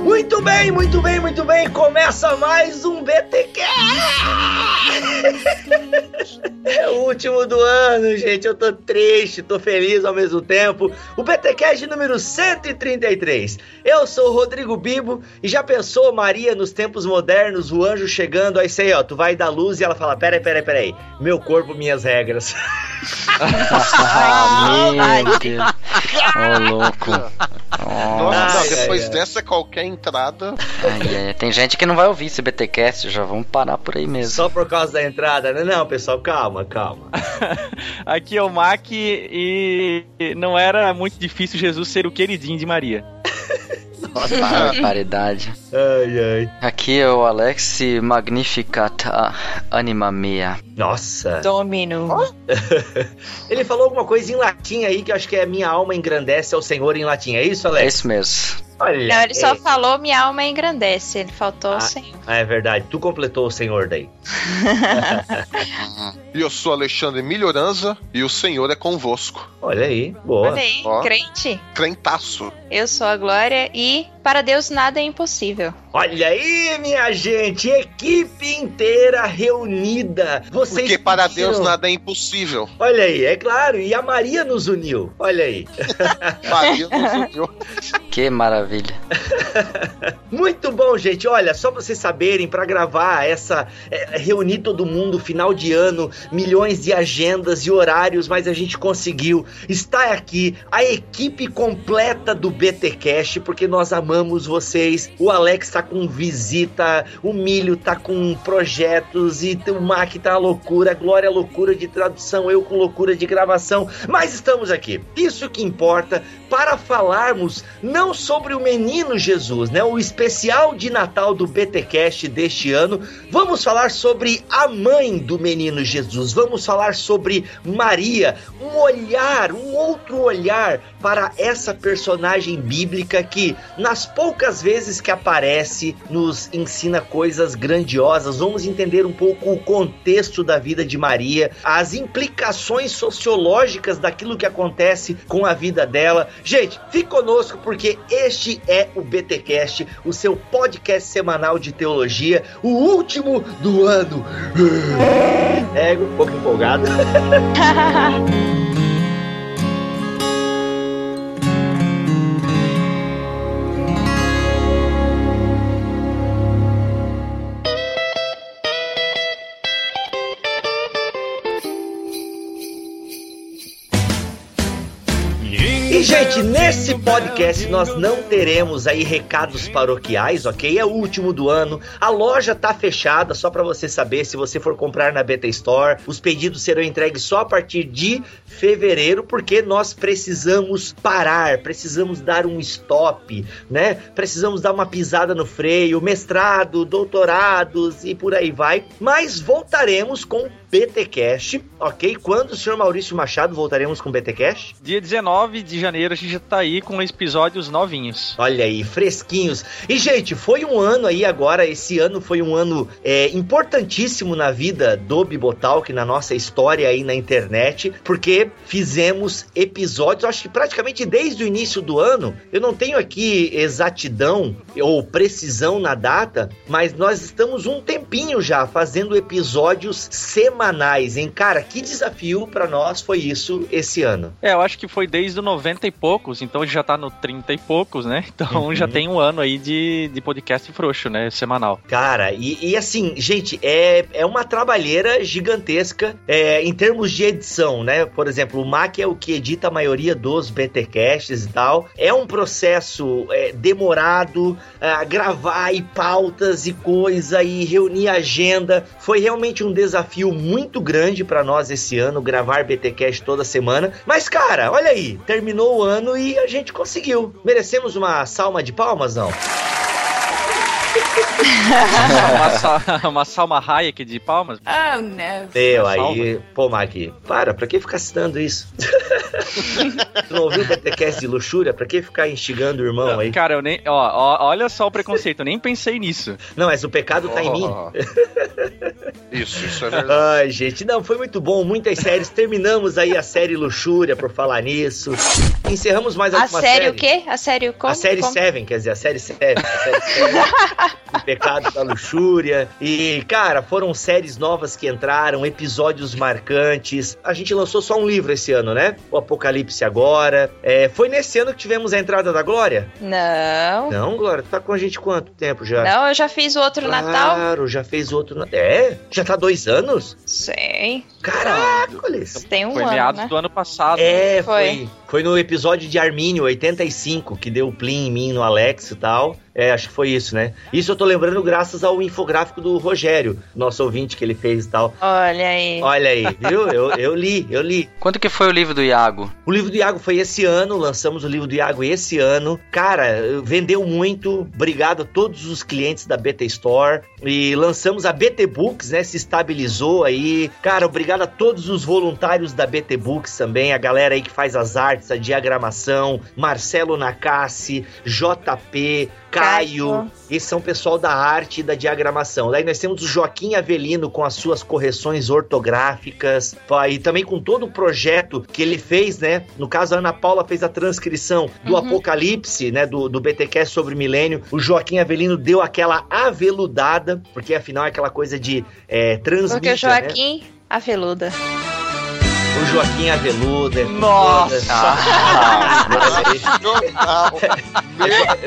Muito bem, muito bem, muito bem. Começa mais um BTcast. É o último do ano, gente. Eu tô triste, tô feliz ao mesmo tempo. O BTcast número 133. Eu sou o Rodrigo Bibo e já pensou Maria nos tempos modernos, o anjo chegando, aí sei, ó, tu vai dar luz e ela fala: "Peraí, peraí, peraí. Meu corpo, minhas regras." Ai, meu Deus. Louco. Nossa, Ai, depois ai, ai. dessa qualquer entrada. Ai, ai, Tem gente que não vai ouvir esse BTcast, já vamos parar por aí mesmo. Só por causa da entrada, né? Não, pessoal, calma, calma. Aqui é o Mac e não era muito difícil Jesus ser o queridinho de Maria. Barbaridade. Ai, ai. Aqui é o Alex Magnificat Anima Mea. Nossa. Domino. Ele falou alguma coisa em latim aí que eu acho que é minha alma engrandece ao Senhor em latim. É isso, É Alex? isso mesmo. Olha. Não, ele só é... falou minha alma engrandece. Ele faltou Ah. o Senhor. Ah, é verdade. Tu completou o Senhor daí. E eu sou Alexandre Melhoranza e o Senhor é convosco. Olha aí. Boa. Olha aí, Ó. crente. Crentaço. Eu sou a Glória e para Deus nada é impossível. Olha aí, minha gente. Equipe inteira reunida. Vocês Porque para pediram- Deus nada é impossível. Olha aí, é claro. E a Maria nos uniu. Olha aí. Maria nos uniu. Que maravilha. Muito bom, gente. Olha, só pra vocês saberem, pra gravar essa. é, reunir todo mundo, final de ano, milhões de agendas e horários, mas a gente conseguiu. Está aqui a equipe completa do BTCast, porque nós amamos vocês. O Alex tá com visita, o Milho tá com projetos, e o Mac tá loucura, Glória loucura de tradução, eu com loucura de gravação. Mas estamos aqui. Isso que importa para falarmos não sobre o menino Jesus, né? O especial de Natal do BTcast deste ano. Vamos falar sobre a mãe do menino Jesus. Vamos falar sobre Maria, um olhar, um outro olhar para essa personagem bíblica que nas poucas vezes que aparece nos ensina coisas grandiosas. Vamos entender um pouco o contexto da vida de Maria, as implicações sociológicas daquilo que acontece com a vida dela. Gente, fique conosco porque este é o BTcast, o seu podcast semanal de teologia, o último do ano. É, um pouco empolgado. gente, nesse podcast nós não teremos aí recados paroquiais, ok? É o último do ano. A loja tá fechada, só para você saber, se você for comprar na Beta Store, os pedidos serão entregues só a partir de fevereiro, porque nós precisamos parar, precisamos dar um stop, né? Precisamos dar uma pisada no freio, mestrado, doutorados e por aí vai. Mas voltaremos com BTcast, ok? Quando o senhor Maurício Machado voltaremos com BTcast? Dia 19 de janeiro a gente já tá aí com episódios novinhos. Olha aí, fresquinhos. E, gente, foi um ano aí agora. Esse ano foi um ano é, importantíssimo na vida do Bibotalk, na nossa história aí na internet, porque fizemos episódios, acho que praticamente desde o início do ano. Eu não tenho aqui exatidão ou precisão na data, mas nós estamos um tempinho já fazendo episódios semanais, hein? Cara, que desafio pra nós foi isso esse ano. É, eu acho que foi desde o 90 e poucos, então já tá no 30 e poucos, né? Então Uhum. já tem um ano aí de, de podcast frouxo, né? Semanal. Cara, e, e assim, gente, é, é uma trabalheira gigantesca é, em termos de edição, né? Por exemplo, o Mac é o que edita a maioria dos BTcasts e tal. É um processo é, demorado, a gravar e pautas e coisa e reunir agenda. Foi realmente um desafio muito grande pra nós esse ano, gravar BTcast toda semana. Mas, cara, olha aí, terminou o ano e a gente conseguiu. Merecemos uma salva de palmas, não? uma, uma Salma Hayek de palmas. Oh. Meu, Salva. aí, pô, Mac, para, pra que ficar citando isso? tu não ouviu o BTcast de luxúria? Pra que ficar instigando o irmão aí? Cara, eu nem. Ó, ó, olha só o preconceito, eu nem pensei nisso. Não, mas o pecado tá em mim. Oh. Isso, isso é verdade. Ai, gente, não, foi muito bom, muitas séries. Terminamos aí a série Luxúria por falar nisso. Encerramos mais A alguma série série. o quê? A série como? a série como? Seven, quer dizer, a série Seven. A série Seven o pecado da luxúria. E, cara, foram séries novas que entraram, episódios marcantes. A gente lançou só um livro esse ano, né? O Apocalipse Agora. É, foi nesse ano que tivemos a entrada da Glória? Não. Não, Glória, tu tá com a gente quanto tempo já? Não, eu já fiz o outro Natal. Claro, já fez outro. na- É? Já tá dois anos? Sei. Caracoles! Tem um Foi ano, meados né? do ano passado. É, foi. Foi. foi. no episódio de Armínio, 85, que deu o plim em mim no Alex e tal. É, acho que foi isso, né? Isso eu tô lembrando graças ao infográfico do Rogério, nosso ouvinte que ele fez e tal. Olha aí. Olha aí, viu? Eu, eu li, eu li. Quanto que foi o livro do Iago? O livro do Iago foi esse ano, lançamos o livro do Iago esse ano. Cara, vendeu muito. Obrigado a todos os clientes da BT Store. E lançamos a BT Books, né? Se estabilizou aí. Cara, obrigado a todos os voluntários da BT Books também. A galera aí que faz as artes, a diagramação. Marcelo Nakassi, JP, Caio. Caio. Esses são o pessoal da arte e da diagramação. Daí nós temos o Joaquim Avelino com as suas correções ortográficas. E também com todo o projeto que ele fez, né? No caso, a Ana Paula fez a transcrição do Uhum. Apocalipse, né? Do, do BTcast sobre milênio. O Joaquim Avelino deu aquela aveludada, porque afinal é aquela coisa de é, transmídia, Porque o né? Joaquim, a veluda. O Joaquim Aveluda. Nossa! Ah,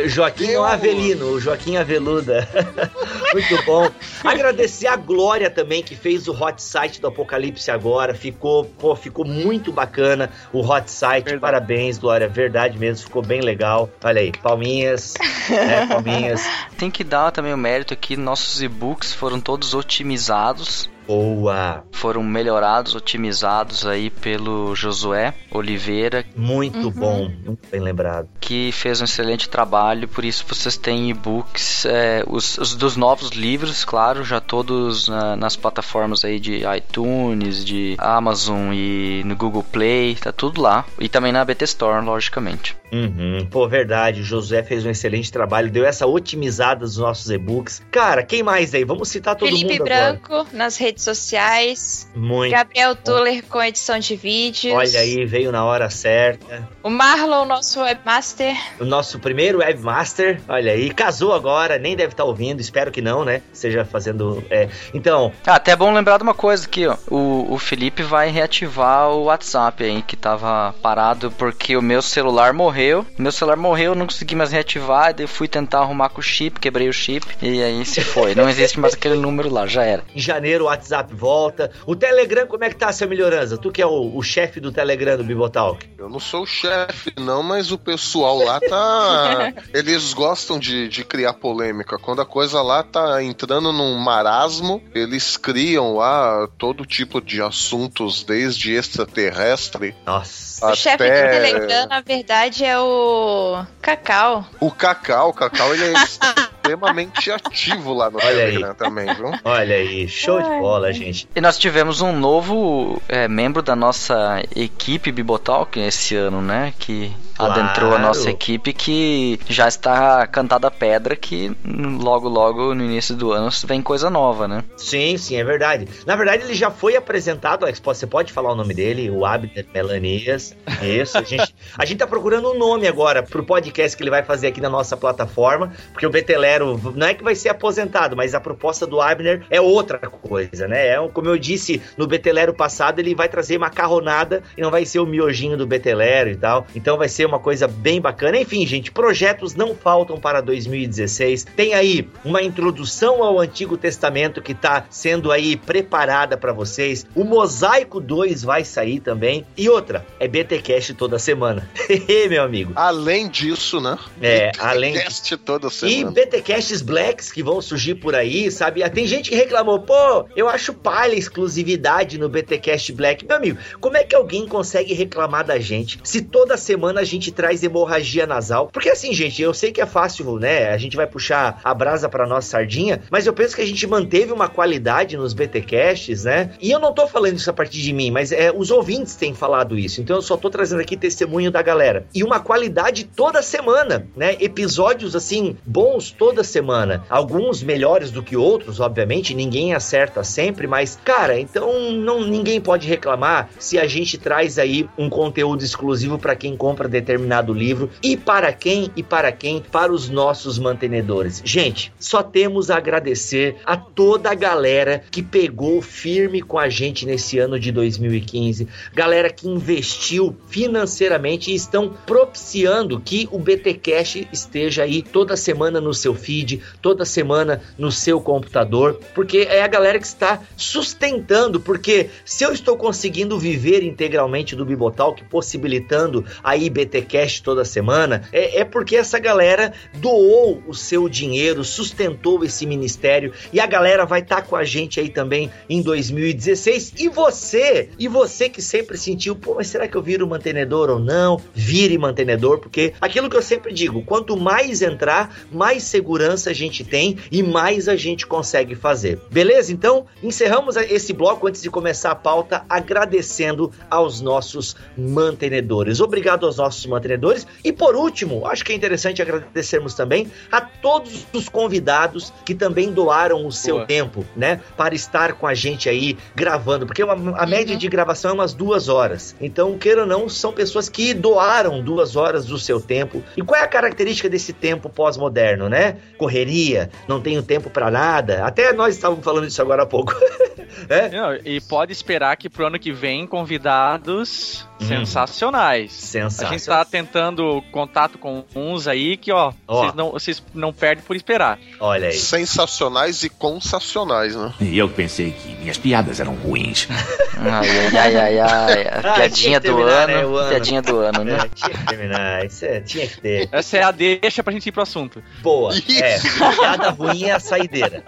Joaquim Deus. Avelino, o Joaquim Aveluda. Muito bom. Agradecer a Glória também, que fez o hot site do Apocalipse agora. Ficou, pô, ficou muito bacana o hot site. Verdade. Parabéns, Glória. Verdade mesmo, ficou bem legal. Olha aí, palminhas, né, palminhas. Tem que dar também o mérito aqui, nossos e-books foram todos otimizados, Boa. foram melhorados, otimizados aí pelo Josué Oliveira, Muito Uhum. bom, muito bem lembrado. que fez um excelente trabalho, por isso vocês têm e-books, é, os, os dos novos livros, claro, já todos na- nas plataformas aí de iTunes, de Amazon e no Google Play, tá tudo lá. E também na BT Store, logicamente. Uhum. Pô, verdade, o José fez um excelente trabalho, deu essa otimizada dos nossos e-books. Cara, quem mais aí? Vamos citar todo Felipe mundo agora. Branco nas redes sociais. Muito. Gabriel Tuller com edição de vídeos. Olha aí, veio na hora certa. O Marlon, nosso webmaster. O nosso primeiro webmaster, olha aí, casou agora, nem deve estar ouvindo, espero que não, né? Seja fazendo. é. Então, Ah, até é bom lembrar de uma coisa aqui, ó. O, o Felipe vai reativar o WhatsApp aí, que tava parado porque o meu celular morreu. Meu celular morreu, eu não consegui mais reativar, daí eu fui tentar arrumar com o chip, quebrei o chip, e aí se foi. Não existe mais aquele número lá, já era. em janeiro o WhatsApp volta. O Telegram, como é que tá, seu Melhorança? Tu que é o, o chefe do Telegram do Bibotalk. Eu não sou o chefe, não, mas o pessoal lá tá. Eles gostam de, de criar polêmica. Quando a coisa lá tá entrando num marasmo, eles criam lá todo tipo de assuntos, desde extraterrestre Nossa. O até. chefe do Telegram, na verdade, é o Cacau. O Cacau, o Cacau ele é extremamente ativo lá no Olha aí. Telegram também, viu? Olha aí, show de bola, gente. E nós tivemos um novo é, membro da nossa equipe Bibotalk esse ano, né? Que Claro. adentrou a nossa equipe, que já está cantada a pedra, que logo, logo no início do ano vem coisa nova, né? Sim, sim, é verdade. Na verdade, ele já foi apresentado, Alex, você pode falar o nome dele, o Abner Melanias. Isso, a gente, a gente tá procurando um nome agora pro podcast que ele vai fazer aqui na nossa plataforma, porque o Betelero não é que vai ser aposentado, mas a proposta do Abner é outra coisa, né? É, como eu disse no Betelero passado, ele vai trazer macarronada e não vai ser o miojinho do Betelero e tal. Então vai ser uma coisa bem bacana. Enfim, gente, projetos não faltam para 2016. Tem aí uma introdução ao Antigo Testamento que tá sendo aí preparada para vocês. O Mosaico 2 vai sair também. E outra, é BTcast toda semana. Meu amigo. Além disso, né? É, além Cast toda e semana. BTcasts Blacks que vão surgir por aí, sabe? Tem gente que reclamou, pô, eu acho palha exclusividade no BTcast Black. Meu amigo, como é que alguém consegue reclamar da gente se toda semana a gente traz hemorragia nasal. Porque assim, gente, eu sei que é fácil, né? A gente vai puxar a brasa pra nossa sardinha, mas eu penso que a gente manteve uma qualidade nos BTcasts, né? E eu não tô falando isso a partir de mim, mas é, os ouvintes têm falado isso. Então eu só tô trazendo aqui testemunho da galera. E uma qualidade toda semana, né? Episódios assim bons toda semana. Alguns melhores do que outros, obviamente, ninguém acerta sempre, mas cara, então não ninguém pode reclamar se a gente traz aí um conteúdo exclusivo para quem compra determinado livro e para quem e para quem para os nossos mantenedores. Gente, só temos a agradecer a toda a galera que pegou firme com a gente nesse ano de 2015, galera que investiu financeiramente e estão propiciando que o BT Cash esteja aí toda semana no seu feed, toda semana no seu computador, porque é a galera que está sustentando, porque se eu estou conseguindo viver integralmente do Bibotalk, possibilitando aí BT Cash toda semana, é, é porque essa galera doou o seu dinheiro, sustentou esse ministério e a galera vai estar tá com a gente aí também em 2016. E você, e você que sempre sentiu, pô, mas será que eu viro mantenedor ou não? Vire mantenedor, porque aquilo que eu sempre digo, quanto mais entrar, mais segurança a gente tem e mais a gente consegue fazer. Beleza? Então, encerramos esse bloco antes de começar a pauta agradecendo aos nossos mantenedores. Obrigado aos nossos mantenedores e por último, acho que é interessante agradecermos também a todos os convidados que também doaram o seu Boa. tempo, né, para estar com a gente aí gravando, porque uma, a média uhum. de gravação é umas duas horas. Então, queira ou não, são pessoas que doaram duas horas do seu tempo. E qual é a característica desse tempo pós-moderno, né? Correria, não tenho tempo para nada. Até nós estávamos falando disso agora há pouco. é? Não, e pode esperar que pro ano que vem convidados hum. sensacionais. Sensacional. Tá tentando contato com uns aí que, ó. Vocês, não, vocês não perdem por esperar. Olha aí. Sensacionais e consacionais, né? E eu pensei que minhas piadas eram ruins. ai, ai, ai, ai, ai. Ah, piadinha do ano, né, ano. Piadinha do ano, né? É, tinha que terminar. Isso é, tinha que ter. Essa é a deixa pra gente ir pro assunto. Boa. Isso. É, piada ruim é a saideira.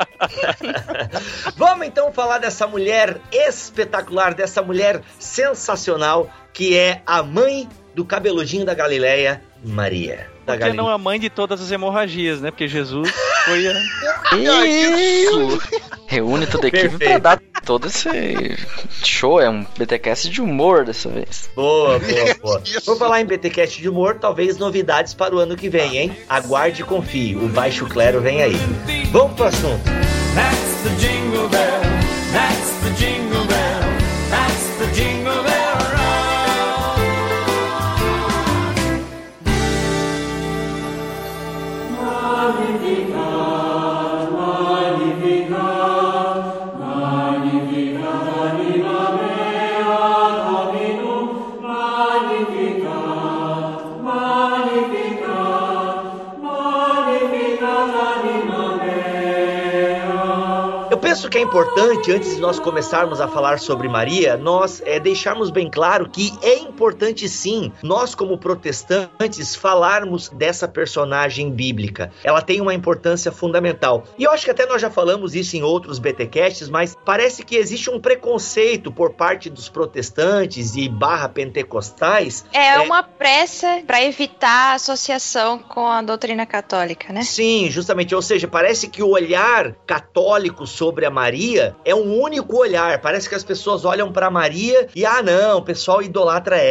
Vamos então falar dessa mulher espetacular, dessa mulher sensacional que é a mãe do cabeludinho da Galileia, Maria. Da Porque não é a mãe de todas as hemorragias, né? Porque Jesus foi a... Isso! Reúne toda a equipe pra dar todo esse show. É um BTcast de humor dessa vez. Boa, boa, boa. Vou falar em BTcast de humor, talvez novidades para o ano que vem, hein? Aguarde e confie. O Baixo Clero vem aí. Vamos pro assunto. That's the jingle bell. That's the jingle bell. Importante, antes de nós começarmos a falar sobre Maria, nós é, deixarmos bem claro que é importante sim, nós como protestantes, falarmos dessa personagem bíblica. Ela tem uma importância fundamental. E eu acho que até nós já falamos isso em outros BTcasts, mas parece que existe um preconceito por parte dos protestantes e barra pentecostais. É, é... uma pressa para evitar a associação com a doutrina católica, né? Sim, justamente. Ou seja, parece que o olhar católico sobre a Maria é um único olhar. Parece que as pessoas olham para Maria e ah, não, o pessoal idolatra ela,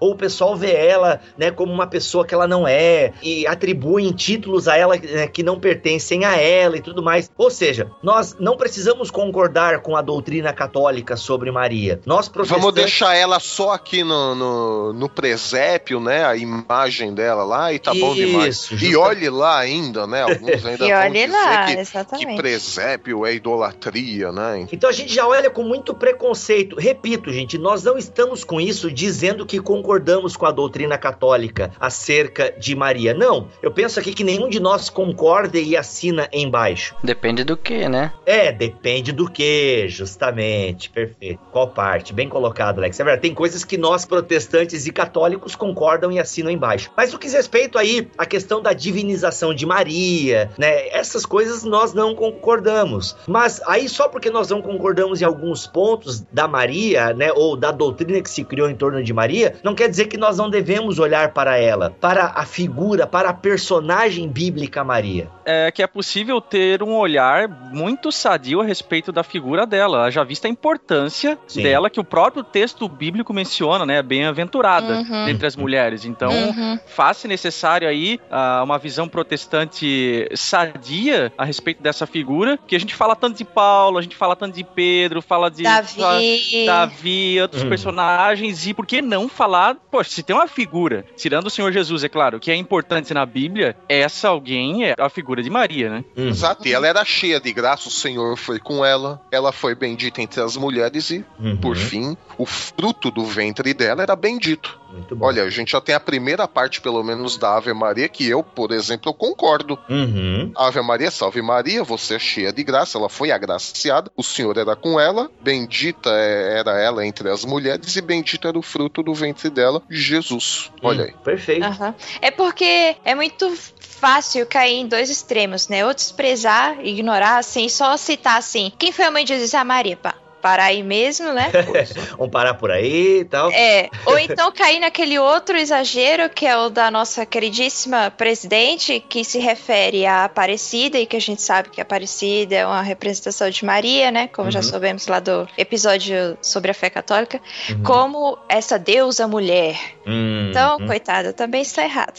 ou o pessoal vê ela, né, como uma pessoa que ela não é e atribuem títulos a ela né, que não pertencem a ela e tudo mais. Ou seja, nós não precisamos concordar com a doutrina católica sobre Maria. Nós protestantes... Vamos deixar ela só aqui no, no, no presépio, né, a imagem dela lá e tá Isso, bom demais. Justa... E olhe lá ainda, né, alguns ainda e vão dizer lá, que, que presépio é idolatria idolatria, né? Então a gente já olha com muito preconceito. Repito, gente, nós não estamos com isso dizendo que concordamos com a doutrina católica acerca de Maria. Não. Eu penso aqui que nenhum de nós concorda e assina embaixo. Depende do que, né? É, depende do que, justamente. Perfeito. Qual parte? Bem colocado, Alex. É verdade, tem coisas que nós, protestantes e católicos, concordam e assinam embaixo. Mas o que diz respeito aí à questão da divinização de Maria, né? Essas coisas nós não concordamos. Mas Mas aí só porque nós não concordamos em alguns pontos da Maria, né, ou da doutrina que se criou em torno de Maria, não quer dizer que nós não devemos olhar para ela, para a figura, para a personagem bíblica Maria. É que é possível ter um olhar muito sadio a respeito da figura dela, já vista a importância Sim. dela que o próprio texto bíblico menciona, né, bem-aventurada Uhum. entre as mulheres. Então, Uhum. faz-se necessário aí ah, uma visão protestante sadia a respeito dessa figura, que a gente fala tanto de Paulo, a gente fala tanto de Pedro, fala de Davi. Davi, outros Hum. personagens, e por que não falar, poxa, se tem uma figura, tirando o Senhor Jesus, é claro, que é importante na Bíblia, essa alguém é a figura de Maria, né? Uhum. Exato, e ela era cheia de graça, o Senhor foi com ela, ela foi bendita entre as mulheres e, Uhum. por fim, o fruto do ventre dela era bendito. Olha, a gente já tem a primeira parte, pelo menos, da Ave Maria, que eu, por exemplo, eu concordo. Uhum. Ave Maria, salve Maria, você é cheia de graça, ela foi agraciada, o Senhor era com ela, bendita é- era ela entre as mulheres e bendito era o fruto do ventre dela, Jesus. Olha aí. Hum, Perfeito. Aham. É porque é muito fácil cair em dois extremos, né? Ou desprezar, ignorar, assim, só citar assim. Quem foi a mãe de Jesus? A Maria, pá. Parar aí mesmo, né? Vamos parar por aí e tal. É, ou então cair naquele outro exagero que é o da nossa queridíssima presidente, que se refere à Aparecida, e que a gente sabe que a Aparecida é uma representação de Maria, né? Como já Uhum. soubemos lá do episódio sobre a fé católica, Uhum. como essa deusa mulher. Hum, Então, hum. coitada, também está errado.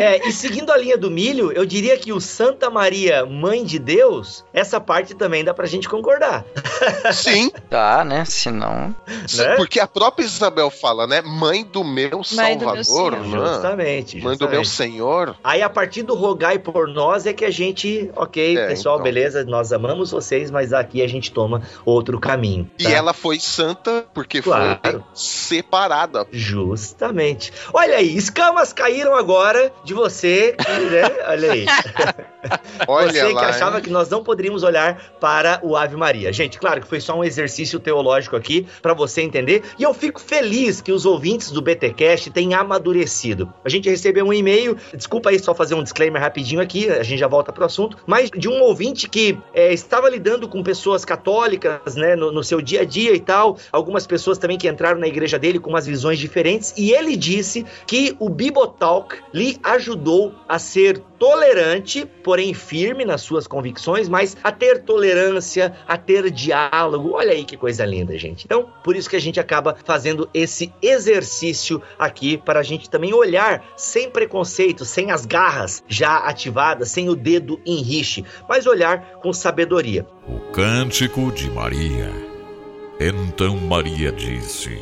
É, e seguindo a linha do milho, eu diria que o Santa Maria, Mãe de Deus, essa parte também dá pra gente concordar. Sim, Tá, né? Senão. Né? porque a própria Isabel fala, né? Mãe do meu Mãe do meu Salvador, né? Justamente. Mãe do meu justamente. Senhor. Aí a partir do rogai por nós é que a gente, ok, É, pessoal, então. beleza, nós amamos vocês, mas aqui a gente toma outro caminho. E tá? ela foi santa porque Claro. foi separada. Justamente. Olha aí, escamas caíram agora de você, né? Olha aí. Olha você que lá. achava hein? que nós não poderíamos olhar para o Ave Maria. Gente, claro que foi só um exercício teológico aqui para você entender. E eu fico feliz que os ouvintes do BTcast tenham amadurecido. A gente recebeu um e-mail, desculpa aí só fazer um disclaimer rapidinho aqui, a gente já volta pro assunto, mas de um ouvinte que é, estava lidando com pessoas católicas, né, no, no seu dia a dia e tal, algumas pessoas também que entraram na igreja dele com umas visões diferentes, e ele disse que o Bibotalk lhe ajudou a ser tolerante, porém firme nas suas convicções, mas a ter tolerância, a ter diálogo. Olha aí que coisa linda, gente. Então, por isso que a gente acaba fazendo esse exercício aqui para a gente também olhar sem preconceito, sem as garras já ativadas, sem o dedo em mas olhar com sabedoria. O Cântico de Maria. Então Maria disse: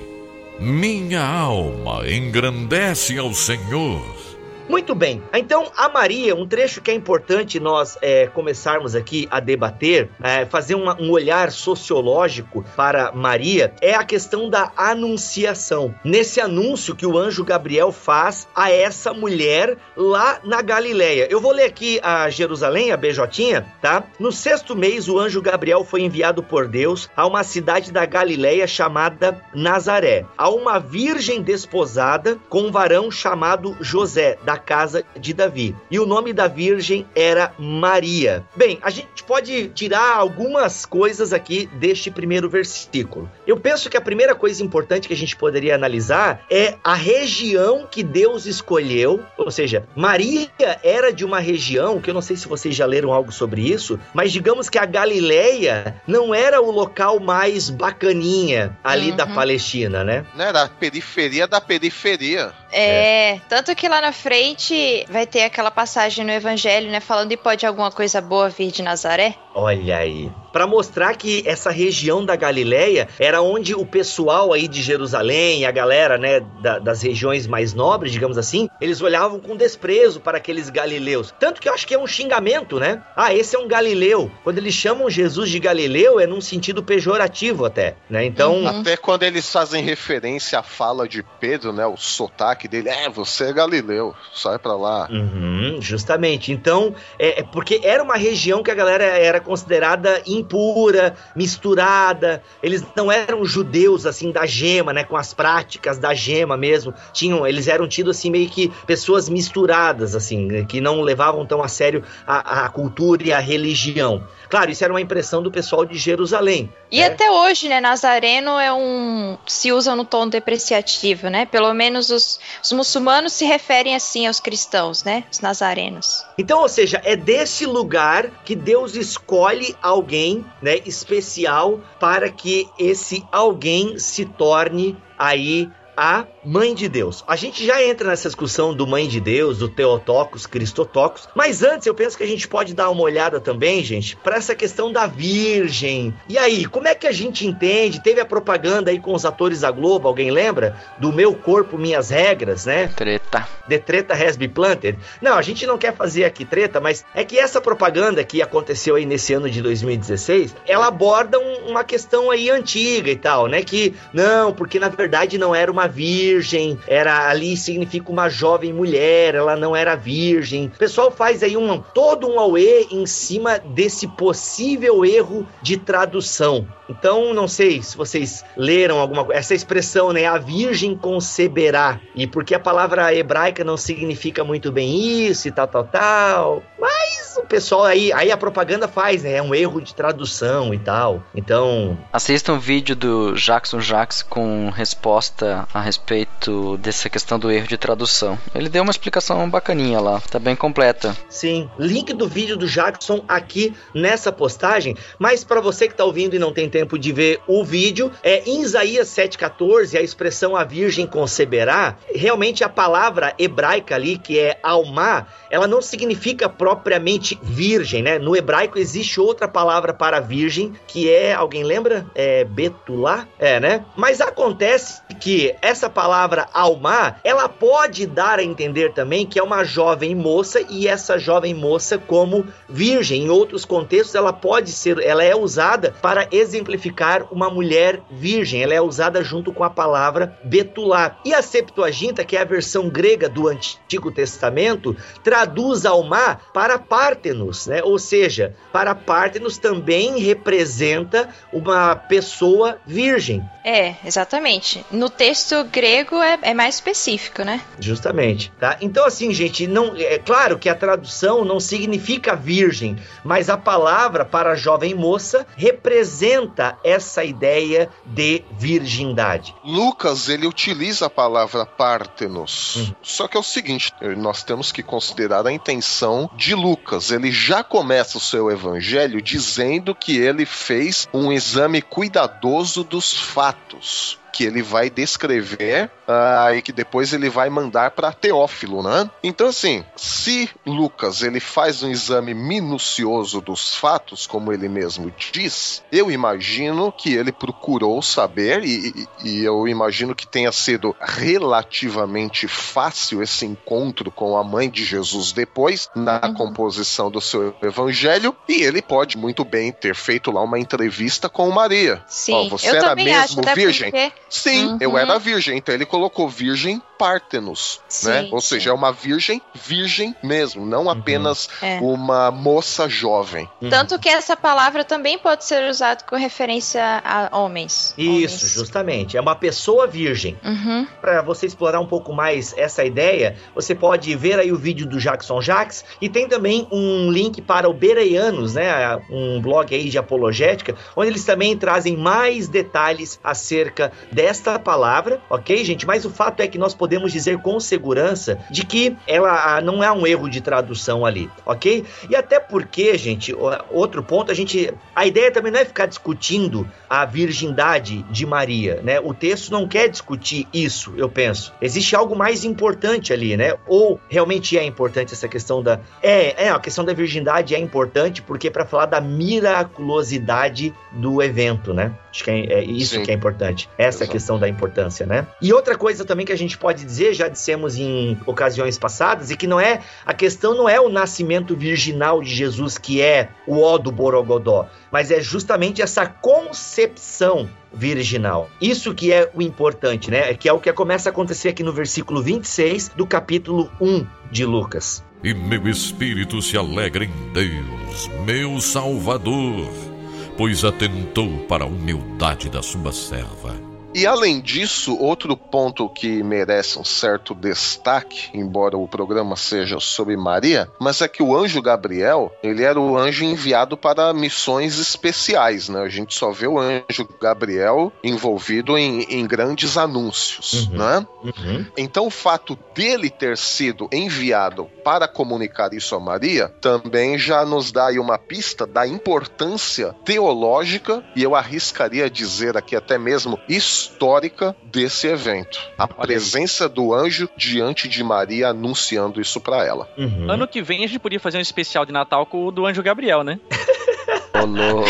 Minha alma engrandece ao Senhor. Muito bem, então a Maria, um trecho que é importante nós é, começarmos aqui a debater, é, fazer uma- um olhar sociológico para Maria, é a questão da anunciação. Nesse anúncio que o anjo Gabriel faz a essa mulher lá na Galileia. Eu vou ler aqui a Jerusalém, a BJ, tá? No sexto mês, o anjo Gabriel foi enviado por Deus a uma cidade da Galileia chamada Nazaré, a uma virgem desposada com um varão chamado José, da casa de Davi. E o nome da virgem era Maria. Bem, a gente pode tirar algumas coisas aqui deste primeiro versículo. Eu penso que a primeira coisa importante que a gente poderia analisar é a região que Deus escolheu, ou seja, Maria era de uma região que eu não sei se vocês já leram algo sobre isso, mas digamos que a Galileia não era o local mais bacaninha ali da Uhum. Palestina, né? Né, Era a periferia da periferia. É, tanto que lá na frente vai ter aquela passagem no Evangelho, né, falando e pode alguma coisa boa vir de Nazaré? Olha aí. Para mostrar que essa região da Galileia era onde o pessoal aí de Jerusalém, a galera, né, da- das regiões mais nobres, digamos assim, eles olhavam com desprezo para aqueles galileus. Tanto que eu acho que é um xingamento, né? Ah, esse é um galileu. Quando eles chamam Jesus de galileu é num sentido pejorativo até, né? Então, Uhum. Até quando eles fazem referência à fala de Pedro, né? O sotaque dele, é, você é galileu. Sai pra lá. Uhum, justamente. Então, é, é porque era uma região que a galera era considerada impura, misturada. Eles não eram judeus assim da gema, né, com as práticas da gema mesmo. Tinham, eles eram tidos assim meio que pessoas misturadas assim, que não levavam tão a sério a, a cultura e a religião. Claro, isso era uma impressão do pessoal de Jerusalém. E né? até hoje, né, Nazareno é um. se usa no tom depreciativo, né? Pelo menos os, os muçulmanos se referem assim aos cristãos, né? Os nazarenos. Então, ou seja, é desse lugar que Deus escolhe alguém, né, especial para que esse alguém se torne aí a mãe de Deus. A gente já entra nessa discussão do mãe de Deus, do Teotocos, Cristotocos, mas antes eu penso que a gente pode dar uma olhada também, gente, para essa questão da virgem. E aí, como é que a gente entende? Teve a propaganda aí com os atores da Globo, alguém lembra? Do meu corpo, minhas regras, né? Treta. The Treta Has Been Planted. Não, a gente não quer fazer aqui treta, mas é que essa propaganda que aconteceu aí nesse ano de 2016, ela aborda um, uma questão aí antiga e tal, né? Que não, porque na verdade não era uma virgem, era ali significa uma jovem mulher, ela não era virgem. O pessoal faz aí um todo um auê em cima desse possível erro de tradução. Então, não sei se vocês leram alguma coisa. Essa expressão, né? A virgem conceberá. E porque a palavra hebraica não significa muito bem isso e tal, tal, tal. Mas o pessoal aí, aí a propaganda faz, né? É um erro de tradução e tal. Então. Assista um vídeo do Jackson Jax com resposta a respeito dessa questão do erro de tradução. Ele deu uma explicação bacaninha lá, tá bem completa. Sim, link do vídeo do Jackson aqui nessa postagem. Mas para você que tá ouvindo e não tem tempo de ver o vídeo, é em Isaías 7,14, a expressão a virgem conceberá, realmente a palavra hebraica ali, que é alma, ela não significa propriamente virgem, né? No hebraico existe outra palavra para virgem, que é, alguém lembra? É betulá? É, né? Mas acontece que essa palavra alma, ela pode dar a entender também que é uma jovem moça e essa jovem moça como virgem. Em outros contextos, ela pode ser, ela é usada para exemplificar uma mulher virgem. Ela é usada junto com a palavra betulá. E a Septuaginta, que é a versão grega do Antigo Testamento, traduz alma para Pártenos, né? Ou seja, para Pártenos também representa uma pessoa virgem. É, exatamente. No texto grego é, é mais específico, né? Justamente, tá? Então assim, gente, não é claro que a tradução não significa virgem, mas a palavra para jovem moça representa essa ideia de virgindade. Lucas, ele utiliza a palavra Pártenos. Hum. Só que é o seguinte, nós temos que considerar a intenção de Lucas. Ele já começa o seu evangelho dizendo que ele fez um exame cuidadoso dos fatos que ele vai descrever ah, e que depois ele vai mandar para Teófilo, né? Então assim, se Lucas ele faz um exame minucioso dos fatos, como ele mesmo diz, eu imagino que ele procurou saber e, e- e eu imagino que tenha sido relativamente fácil esse encontro com a mãe de Jesus depois na Uhum. composição do seu evangelho e ele pode muito bem ter feito lá uma entrevista com Maria. Sim, Ó, você eu era mesmo acho, virgem? porque Sim, Uhum. eu era virgem, então ele colocou virgem Pártenos, Sim, né? Ou sim. seja, é uma virgem virgem mesmo, não apenas É. uma moça jovem. Uhum. Tanto que essa palavra também pode ser usada com referência a homens. Isso, Homens. justamente. É uma pessoa virgem. Uhum. Para você explorar um pouco mais essa ideia, você pode ver aí o vídeo do Jackson Jax e tem também um link para o Bereianos, né, um blog aí de apologética, onde eles também trazem mais detalhes acerca desta palavra, ok, gente? Mas o fato é que nós podemos dizer com segurança de que ela não é um erro de tradução ali, ok? E até porque, gente, outro ponto, a gente, a ideia também não é ficar discutindo a virgindade de Maria, né? O texto não quer discutir isso, eu penso. Existe algo mais importante ali, né? Ou realmente é importante essa questão da é, é a questão da virgindade é importante porque para falar da miraculosidade do evento, né? Acho que é, é isso Sim. que é importante. Essa é Exato. questão da importância, né? E outra coisa também que a gente pode pode dizer, já dissemos em ocasiões passadas, e que não é a questão não é o nascimento virginal de Jesus que é o ó do Borogodó, mas é justamente essa concepção virginal. Isso que é o importante, né? Que é o que começa a acontecer aqui no versículo 26 do capítulo 1 de Lucas. E meu espírito se alegra em Deus, meu Salvador, pois atentou para a humildade da sua serva. E além disso, outro ponto que merece um certo destaque, embora o programa seja sobre Maria, mas é que o anjo Gabriel, ele era o anjo enviado para missões especiais, né? A gente só vê o anjo Gabriel envolvido em, em grandes anúncios, Uhum. né? Uhum. Então o fato dele ter sido enviado para comunicar isso a Maria também já nos dá aí uma pista da importância teológica e eu arriscaria dizer aqui até mesmo histórica desse evento. A presença do anjo diante de Maria anunciando isso para ela. Uhum. Ano que vem a gente podia fazer um especial de Natal com o do Anjo Gabriel, né? Louco.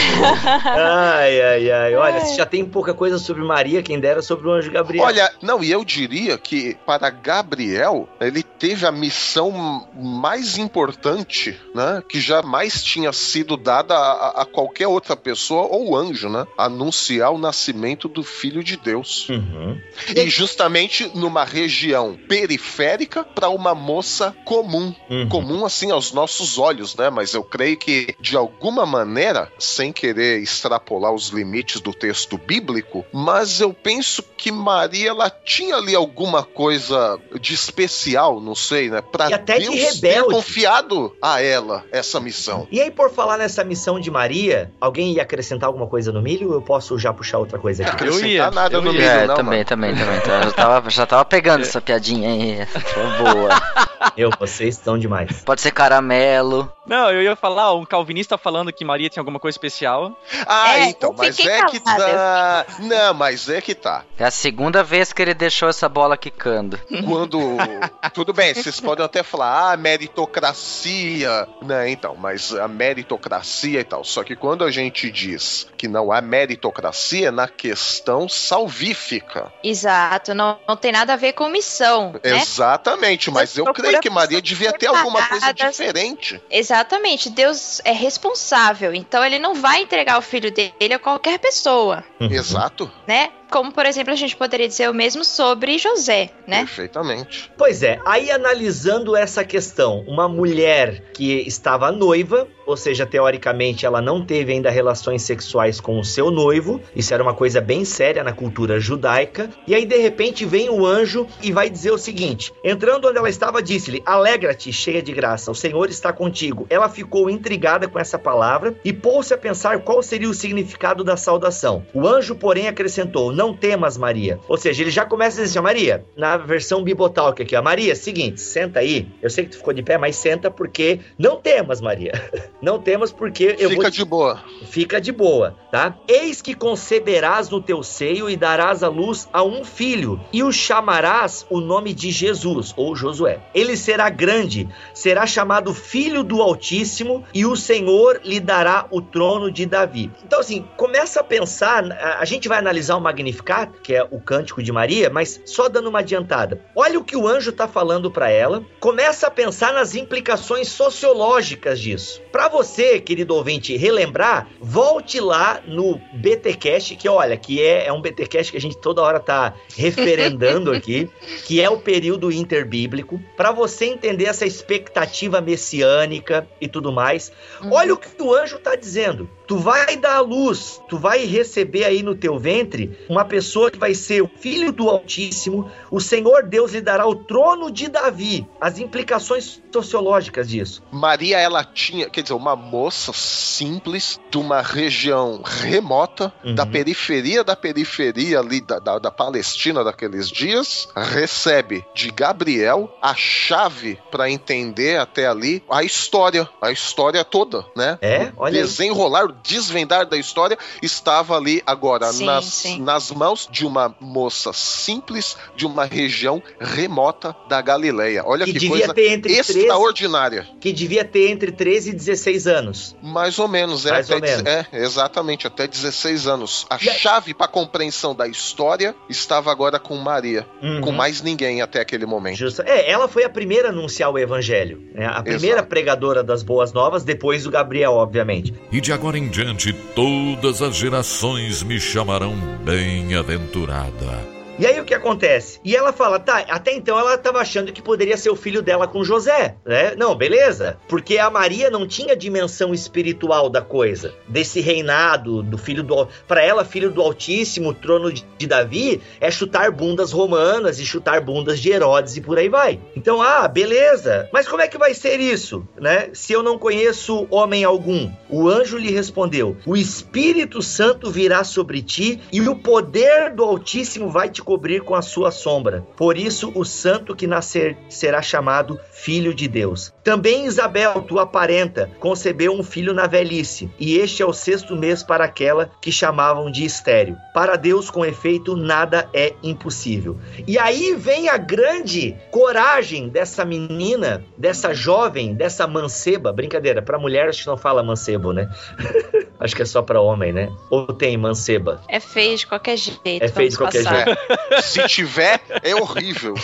Ai, ai, ai. Olha, se já tem pouca coisa sobre Maria, quem dera sobre o anjo Gabriel. Olha, não, e eu diria que para Gabriel, ele teve a missão mais importante, né, que jamais tinha sido dada a, a qualquer outra pessoa ou anjo, né, anunciar o nascimento do Filho de Deus. Uhum. E justamente numa região periférica para uma moça comum. Uhum. Comum assim aos nossos olhos, né? Mas eu creio que de alguma maneira, sem querer extrapolar os limites do texto bíblico, mas eu penso que Maria ela tinha ali alguma coisa de especial, não sei, né? Para E até de Deus ter confiado a ela essa missão. E aí, por falar nessa missão de Maria, alguém ia acrescentar alguma coisa no milho? Ou eu posso já puxar outra coisa aqui? Acrescentar ia, nada eu no ia. milho, É, não, também, mano. também, também, Então, eu já tava, já tava pegando essa piadinha aí. Foi boa. Eu, vocês estão demais. Pode ser caramelo. Não, eu ia falar, um calvinista falando que Maria tinha alguma coisa especial. Ah, É, então, mas é que tá. Não, mas é que tá. É a segunda vez que ele deixou essa bola quicando. quando. Tudo bem, vocês podem até falar, ah, meritocracia, né? Então, mas a meritocracia e tal. Só que quando a gente diz que não há meritocracia, é na questão salvífica. Exato, não, não tem nada a ver com missão, né? Exatamente, mas eu creio que Maria devia ter alguma coisa diferente. Exatamente, Deus é responsável, então ele não vai entregar o filho dele a qualquer pessoa, Uhum. Exato, né? Como, por exemplo, a gente poderia dizer o mesmo sobre José, né? perfeitamente. Pois é, aí analisando essa questão, uma mulher que estava noiva, ou seja, teoricamente ela não teve ainda relações sexuais com o seu noivo, isso era uma coisa bem séria na cultura judaica, e aí de repente vem o anjo e vai dizer o seguinte: entrando onde ela estava, disse-lhe: Alegra-te, cheia de graça, o Senhor está contigo. Ela ficou intrigada com essa palavra e pôs-se a pensar qual seria o significado da saudação. O anjo, porém, acrescentou: Não temas, Maria. Ou seja, ele já começa a dizer assim: Maria, na versão bibotalk aqui, ó, Maria, seguinte, senta aí. Eu sei que tu ficou de pé, mas senta porque não temas, Maria. Não temas porque eu Fica vou de boa. Fica de boa, tá? Eis que conceberás no teu seio e darás à luz a um filho, e o chamarás o nome de Jesus, ou Josué. Ele será grande, será chamado Filho do Altíssimo, e o Senhor lhe dará o trono de Davi. Então, assim, começa a pensar. a- A gente vai analisar o Magnificat, que é o cântico de Maria, mas só dando uma adiantada. Olha o que o anjo tá falando para ela. Começa a pensar nas implicações sociológicas disso. Para você, querido ouvinte, relembrar, volte lá no BTcast, que olha, que é, é um BTcast que a gente toda hora tá referendando aqui, que é o período interbíblico, para você entender essa expectativa messiânica e tudo mais. Olha o que o anjo tá dizendo. Tu vai dar à luz, tu vai receber aí no teu ventre uma pessoa que vai ser o filho do Altíssimo, o Senhor Deus lhe dará o trono de Davi. As implicações sociológicas disso. Maria, ela tinha, quer dizer, uma moça simples de uma região remota, Uhum. da periferia da periferia ali da, da, da Palestina daqueles dias, recebe de Gabriel a chave para entender até ali a história, a história toda, né? É, olha desenrolar desvendar da história estava ali agora Sim, nas, sim. nas mãos de uma moça simples de uma região remota da Galileia. Olha Que que, devia coisa ter entre 13 extraordinária. Que devia ter entre 13 e 16 anos. Mais ou menos, é, Mais até ou menos. é, exatamente, até 16 anos. A E chave para compreensão da história estava agora com Maria, Uhum. com mais ninguém até aquele momento. Justo. É, ela foi a primeira a anunciar o evangelho. né? A primeira Exato. pregadora das boas novas, depois do Gabriel, obviamente. E de agora em diante todas as gerações me chamarão bem-aventurada. E aí o que acontece? E ela fala, tá, até então ela estava achando que poderia ser o filho dela com José, né? Não, beleza. Porque a Maria não tinha dimensão espiritual da coisa, desse reinado do filho do para ela filho do Altíssimo, trono de Davi, é chutar bundas romanas e chutar bundas de Herodes e por aí vai. Então, ah, beleza. Mas como é que vai ser isso, né? Se eu não conheço homem algum. O anjo lhe respondeu: O Espírito Santo virá sobre ti e o poder do Altíssimo vai te cobrir com a sua sombra. Por isso, o santo que nascer será chamado Filho de Deus. Também Isabel, tua parenta, concebeu um filho na velhice, e este é o sexto mês para aquela que chamavam de estéreo. Para Deus, com efeito, nada é impossível. E aí vem a grande coragem dessa menina, dessa jovem, dessa manceba. Brincadeira, para mulher acho que não fala mancebo, né? acho que é só para homem, né? Ou tem manceba? É feio de qualquer jeito. É feio de qualquer passar. jeito. Se tiver, é horrível.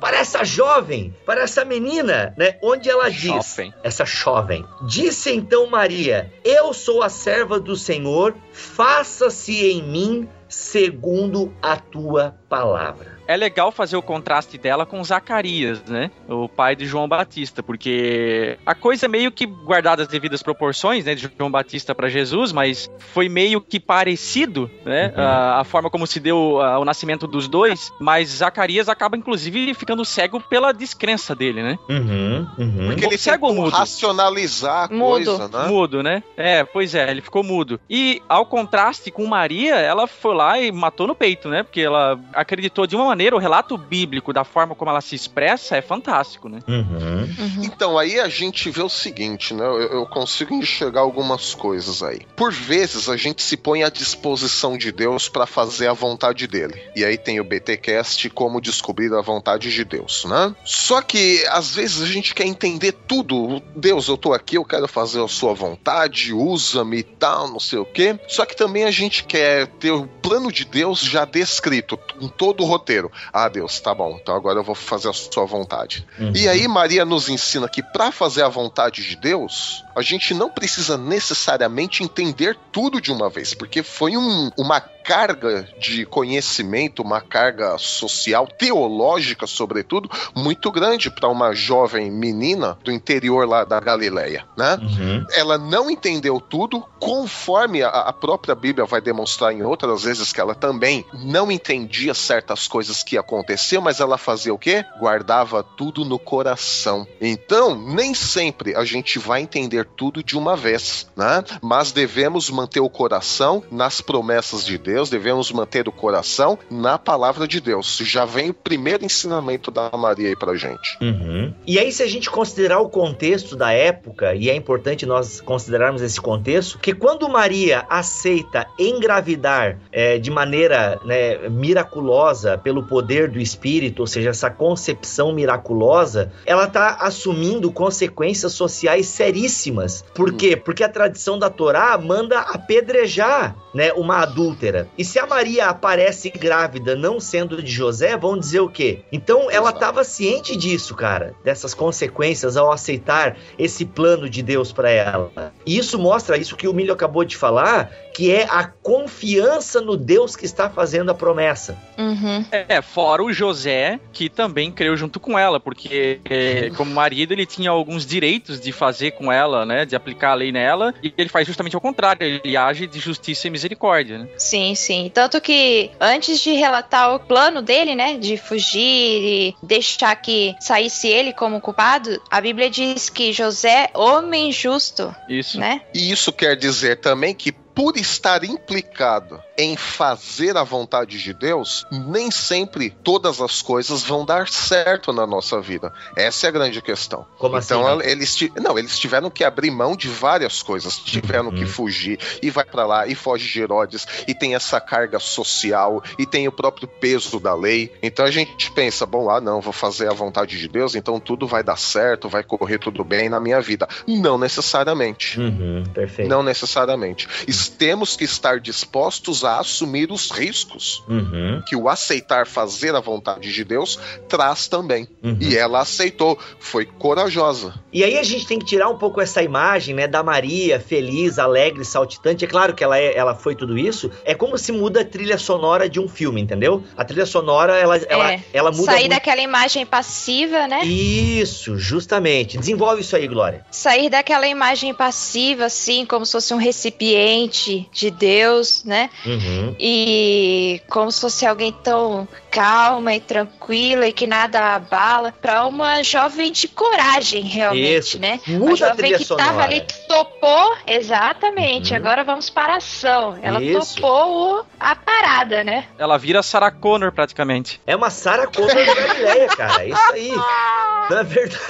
para essa jovem, para essa menina, né? Onde ela diz, Jovem. essa jovem, disse então Maria: Eu sou a serva do Senhor, faça-se em mim segundo a tua palavra. É legal fazer o contraste dela com Zacarias, né? O pai de João Batista, porque a coisa é meio que guardada as devidas proporções, né? De João Batista para Jesus, mas foi meio que parecido, né? Uhum. A, a forma como se deu ah, o nascimento dos dois, mas Zacarias acaba inclusive ficando cego pela descrença dele, né? Uhum, uhum. Porque ele Cego mudo? racionalizar a Mudo. coisa, né? Mudo, né? É, pois é, ele ficou mudo. E ao contraste com Maria, ela foi lá e matou no peito, né? Porque ela acreditou de uma maneira, o relato bíblico da forma como ela se expressa é fantástico, né? Uhum. Uhum. Então, aí a gente vê o seguinte, né? Eu, eu consigo enxergar algumas coisas aí. Por vezes, a gente se põe à disposição de Deus para fazer a vontade dele. E aí tem o BTcast como descobrir a vontade de Deus, né? Só que às vezes a gente quer entender tudo. Deus, eu tô aqui, eu quero fazer a sua vontade, usa-me e tal, não sei o quê. Só que também a gente quer ter o plano de Deus já descrito, com todo o roteiro. Ah, Deus, tá bom, então agora eu vou fazer a sua vontade. Uhum. E aí Maria nos ensina que para fazer a vontade de Deus, a gente não precisa necessariamente entender tudo de uma vez, porque foi um- uma carga de conhecimento, uma carga social, teológica, sobretudo, muito grande para uma jovem menina do interior lá da Galileia, né? Uhum. ela não entendeu tudo, conforme a, a própria Bíblia vai demonstrar em outras vezes que ela também não entendia certas coisas que aconteciam, mas ela fazia o quê? Guardava tudo no coração. Então, nem sempre a gente vai entender tudo de uma vez, né? Mas devemos manter o coração nas promessas de Deus, devemos manter o coração na palavra de Deus. Já vem o primeiro ensinamento da Maria aí pra gente. Uhum. E aí, se a gente considerar o contexto da época, e é importante nós considerarmos esse contexto, que quando Maria aceita engravidar é, de maneira né, miraculosa pelo poder do Espírito, ou seja, essa concepção miraculosa, ela está assumindo consequências sociais seríssimas. Por quê? Porque a tradição da Torá manda apedrejar né, uma adúltera. E se a Maria aparece grávida não sendo de José, vão dizer o quê? Então ela estava ciente disso, cara, dessas consequências ao aceitar esse plano de Deus para ela. E isso mostra isso que o Milho acabou de falar, que é a confiança no Deus que está fazendo a promessa. Uhum. É, fora o José, que também creu junto com ela, porque é, como marido ele tinha alguns direitos de fazer com ela, né, de aplicar a lei nela, e ele faz justamente ao contrário, ele age de justiça e misericórdia, né? Sim, sim. Tanto que antes de relatar o plano dele, né, de fugir e deixar que saísse ele como culpado, a Bíblia diz que José, homem justo, Isso. né? E isso quer dizer também que por estar implicado em fazer a vontade de Deus, nem sempre todas as coisas vão dar certo na nossa vida. Essa é a grande questão. Como então assim, né? eles não, eles tiveram que abrir mão de várias coisas, tiveram que fugir e vai pra lá e foge de Herodes e tem essa carga social e tem o próprio peso da lei. Então a gente pensa, bom, ah, não, vou fazer a vontade de Deus, então tudo vai dar certo, vai correr tudo bem na minha vida. Não necessariamente. Uhum, perfeito. Não necessariamente. Temos que estar dispostos a assumir os riscos Uhum, que o aceitar fazer a vontade de Deus traz também. uhum. E ela aceitou, foi corajosa. E aí a gente tem que tirar um pouco essa imagem, né, da Maria feliz, alegre, saltitante. É claro que ela, é, ela foi tudo isso. É como se muda a trilha sonora de um filme, entendeu? A trilha sonora, ela, ela, É, ela muda Sair muito. daquela imagem passiva, né? Isso, justamente. Desenvolve isso aí, Glória. Sair daquela imagem passiva, assim, como se fosse um recipiente de Deus, né? Uhum. E como se fosse alguém tão calma e tranquila e que nada abala, pra uma jovem de coragem, realmente, Isso. né? Muda uma a jovem que sonora. tava ali, topou, exatamente. Uhum. Agora vamos para a ação. Ela Isso. topou o- a parada, né? Ela vira Sarah Connor praticamente. É uma Sarah Connor da Galileia, cara. É isso aí. Na verdade.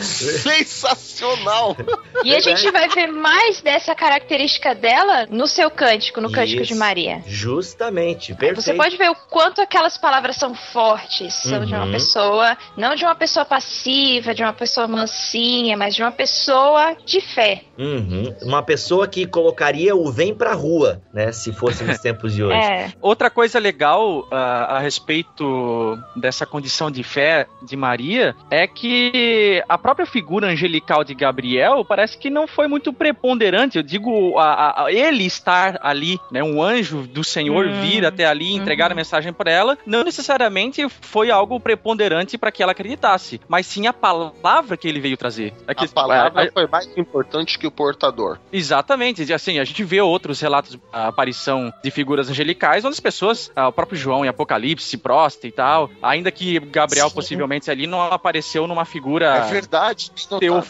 Sensacional! E a gente vai ver mais dessa característica dela no seu cântico, no cântico Isso. de Maria. Justamente. Perfeito. Você pode ver o quanto aquelas palavras são fortes, são de uma Uhum. pessoa, não de uma pessoa passiva, de uma pessoa mansinha, mas de uma pessoa de fé. Uhum. Uma pessoa que colocaria o vem pra rua, né? Se fosse nos tempos de hoje. É, Outra coisa legal ah, a respeito dessa condição de fé de Maria é que a própria figura angelical de Gabriel parece que não foi muito preponderante. Eu digo, a- a- a- ele estar ali, né, um anjo do Senhor Hum, vir até ali e entregar uhum. a mensagem para ela, não necessariamente foi algo preponderante para que ela acreditasse, mas sim a palavra que ele veio trazer. É que- A palavra a- a- foi mais importante que o portador. Exatamente, e assim, a gente vê outros relatos de aparição de figuras angelicais, onde as pessoas, ah, o próprio João em Apocalipse se prostra e tal, ainda que Gabriel Sim. possivelmente ali não apareceu numa figura É verdade,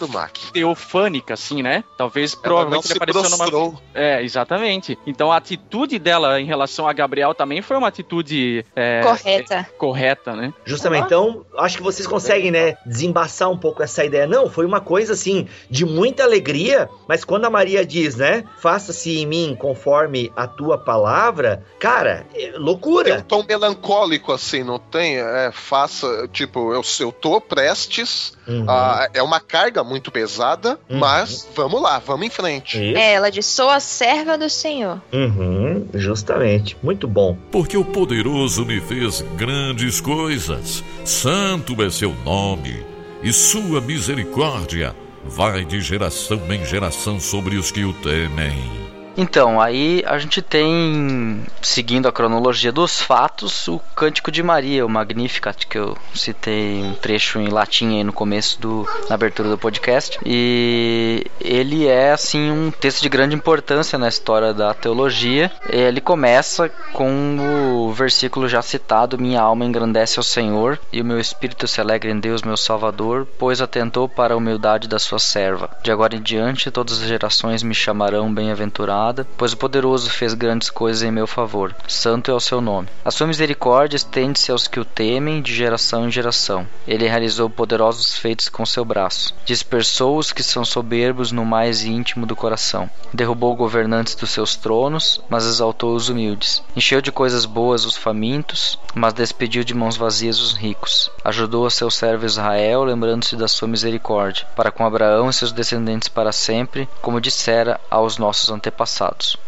Mac. teofânica, assim, né? Talvez Ela não provavelmente ele apareceu numa. prostrou. É, exatamente. Então a atitude dela em relação a Gabriel também foi uma atitude é, correta. é, correta, né? Justamente, então, acho que vocês conseguem, né, desembaçar um pouco essa ideia. Não, foi uma coisa, assim, de muita alegria, mas quando a Maria diz, né, faça-se em mim conforme a tua palavra, cara, é Tem um loucura. tom melancólico assim, não tem? É, faça, tipo, eu, eu tô prestes, Uhum. a- é uma carga muito pesada, Uhum. mas vamos lá, vamos em frente. Isso. É, ela diz: sou a serva do Senhor. Uhum, justamente. Muito bom. Porque o poderoso me fez grandes coisas, santo é seu nome, e sua misericórdia vai de geração em geração sobre os que o temem. Então, aí a gente tem, seguindo a cronologia dos fatos, o Cântico de Maria, o Magnificat, que eu citei um trecho em latim aí no começo do na abertura do podcast. E ele é assim um texto de grande importância na história da teologia. Ele começa com o versículo já citado: Minha alma engrandece ao Senhor, e o meu espírito se alegra em Deus, meu Salvador, pois atentou para a humildade da sua serva. De agora em diante, todas as gerações me chamarão pois o poderoso fez grandes coisas em meu favor. Santo é o seu nome. A sua misericórdia estende-se aos que o temem de geração em geração. Ele realizou poderosos feitos com seu braço. Dispersou os que são soberbos no mais íntimo do coração. Derrubou governantes dos seus tronos, mas exaltou os humildes. Encheu de coisas boas os famintos, mas despediu de mãos vazias os ricos. Ajudou a seu servo Israel, lembrando-se da sua misericórdia, para com Abraão e seus descendentes para sempre, como dissera aos nossos antepassados.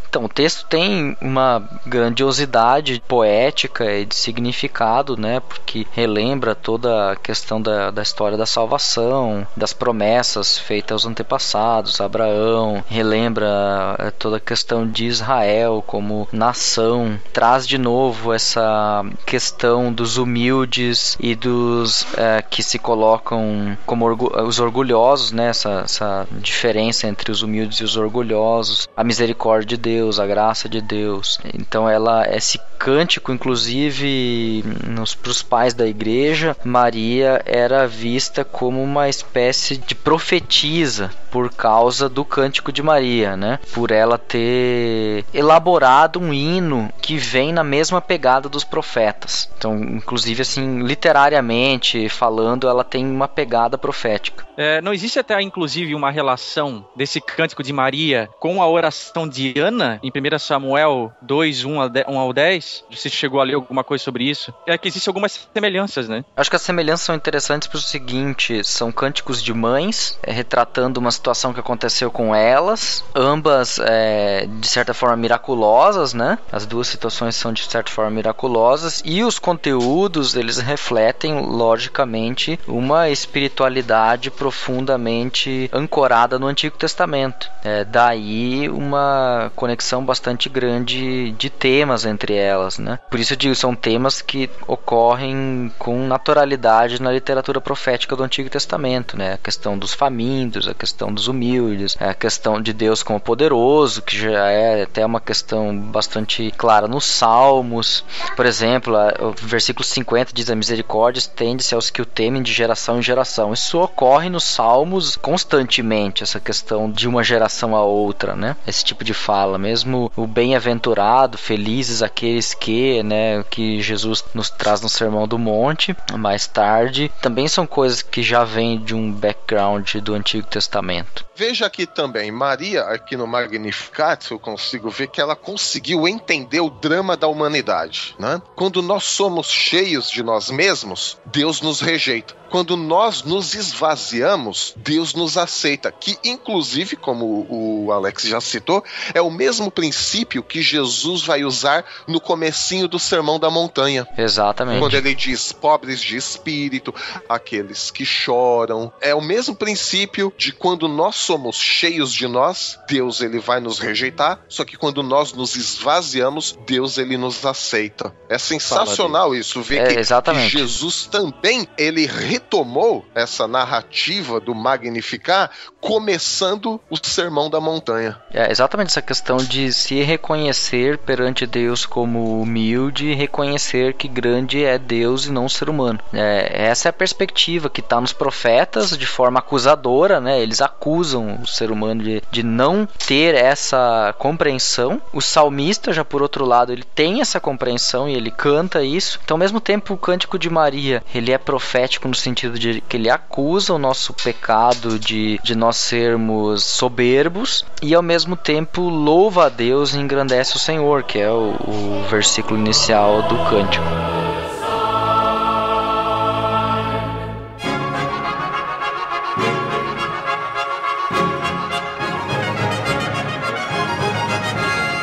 Então, o texto tem uma grandiosidade poética e de significado, né? Porque relembra toda a questão da, da história da salvação, das promessas feitas aos antepassados, Abraão, relembra eh, toda a questão de Israel como nação, traz de novo essa questão dos humildes e dos eh, que se colocam como orgu- os orgulhosos, né? Essa, essa diferença entre os humildes e os orgulhosos, a misericórdia de Deus, a graça de Deus. Então ela esse cântico inclusive nos pros pais da igreja, Maria era vista como uma espécie de profetisa por causa causa do Cântico de Maria, né? Por ela ter elaborado um hino que vem na mesma pegada dos profetas. Então, inclusive assim, literariamente falando, ela tem uma pegada profética. É, não existe até, inclusive, uma relação desse cântico de Maria com a oração de Ana, em 1 Samuel 2, 1 ao 10? Você chegou a ler alguma coisa sobre isso? É que existem algumas semelhanças, né? Acho que as semelhanças são interessantes pelo seguinte: são cânticos de mães, é, retratando uma situação que aconteceu com elas, ambas, é, de certa forma, miraculosas, né? As duas situações são, de certa forma, miraculosas, e os conteúdos, eles refletem, logicamente, uma espiritualidade profundamente ancorada no Antigo Testamento. É, daí uma conexão bastante grande de temas entre elas, né? Por isso eu digo, são temas que ocorrem com naturalidade na literatura profética do Antigo Testamento, né? A questão dos famintos, a questão dos humildes, a questão de Deus como poderoso, que já é até uma questão bastante clara nos Salmos. Por exemplo, o versículo 50 diz: A misericórdia estende-se aos que o temem de geração em geração. Isso ocorre nos Salmos constantemente, essa questão de uma geração a outra, né? Esse tipo de fala, mesmo o bem-aventurado, felizes aqueles que, né, que Jesus nos traz no Sermão do Monte, mais tarde, também são coisas que já vêm de um background do Antigo Testamento. Veja aqui também, Maria, aqui no Magnificat, eu consigo ver que ela conseguiu entender o drama da humanidade. Né? Quando nós somos cheios de nós mesmos, Deus nos rejeita. Quando nós nos esvaziamos, Deus nos aceita. Que, inclusive, como o Alex já citou, é o mesmo princípio que Jesus vai usar no comecinho do Sermão da Montanha. Exatamente. Quando ele diz pobres de espírito, aqueles que choram. É o mesmo princípio de quando nós somos cheios de nós, Deus ele vai nos rejeitar, só que quando nós nos esvaziamos, Deus ele nos aceita. É sensacional isso, ver É, que, que Jesus também ele retomou essa narrativa do Magnificar, começando o Sermão da Montanha. É exatamente essa questão de se reconhecer perante Deus como humilde e reconhecer que grande é Deus e não o ser humano. É, essa é a perspectiva que está nos profetas de forma acusadora, né? Eles acusam o ser humano de, de não ter essa compreensão. O salmista, já por outro lado, ele tem essa compreensão e ele canta isso. Então, ao mesmo tempo, o cântico de Maria, ele é profético no sentido de que ele acusa o nosso pecado de, de nós sermos soberbos e ao mesmo tempo louva a Deus e engrandece o Senhor, que é o, o versículo inicial do cântico.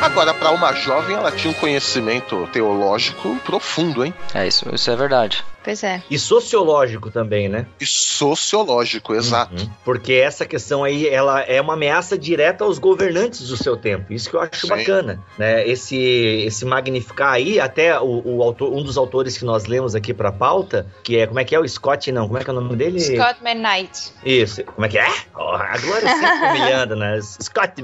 Agora, para uma jovem, ela tinha um conhecimento teológico profundo, hein? É isso, isso é verdade. Pois é. E sociológico também, né? E sociológico, exato. Uhum. Porque essa questão aí, ela é uma ameaça direta aos governantes do seu tempo. Isso que eu acho Sim. bacana, né? Esse, esse magnificar aí, até o, o autor, um dos autores que nós lemos aqui pra pauta, que é, como é que é? O Scott, não, como é que é o nome dele? Scott McKnight. Isso, como é que é? Oh, a Glória sempre humilhando, né? Scott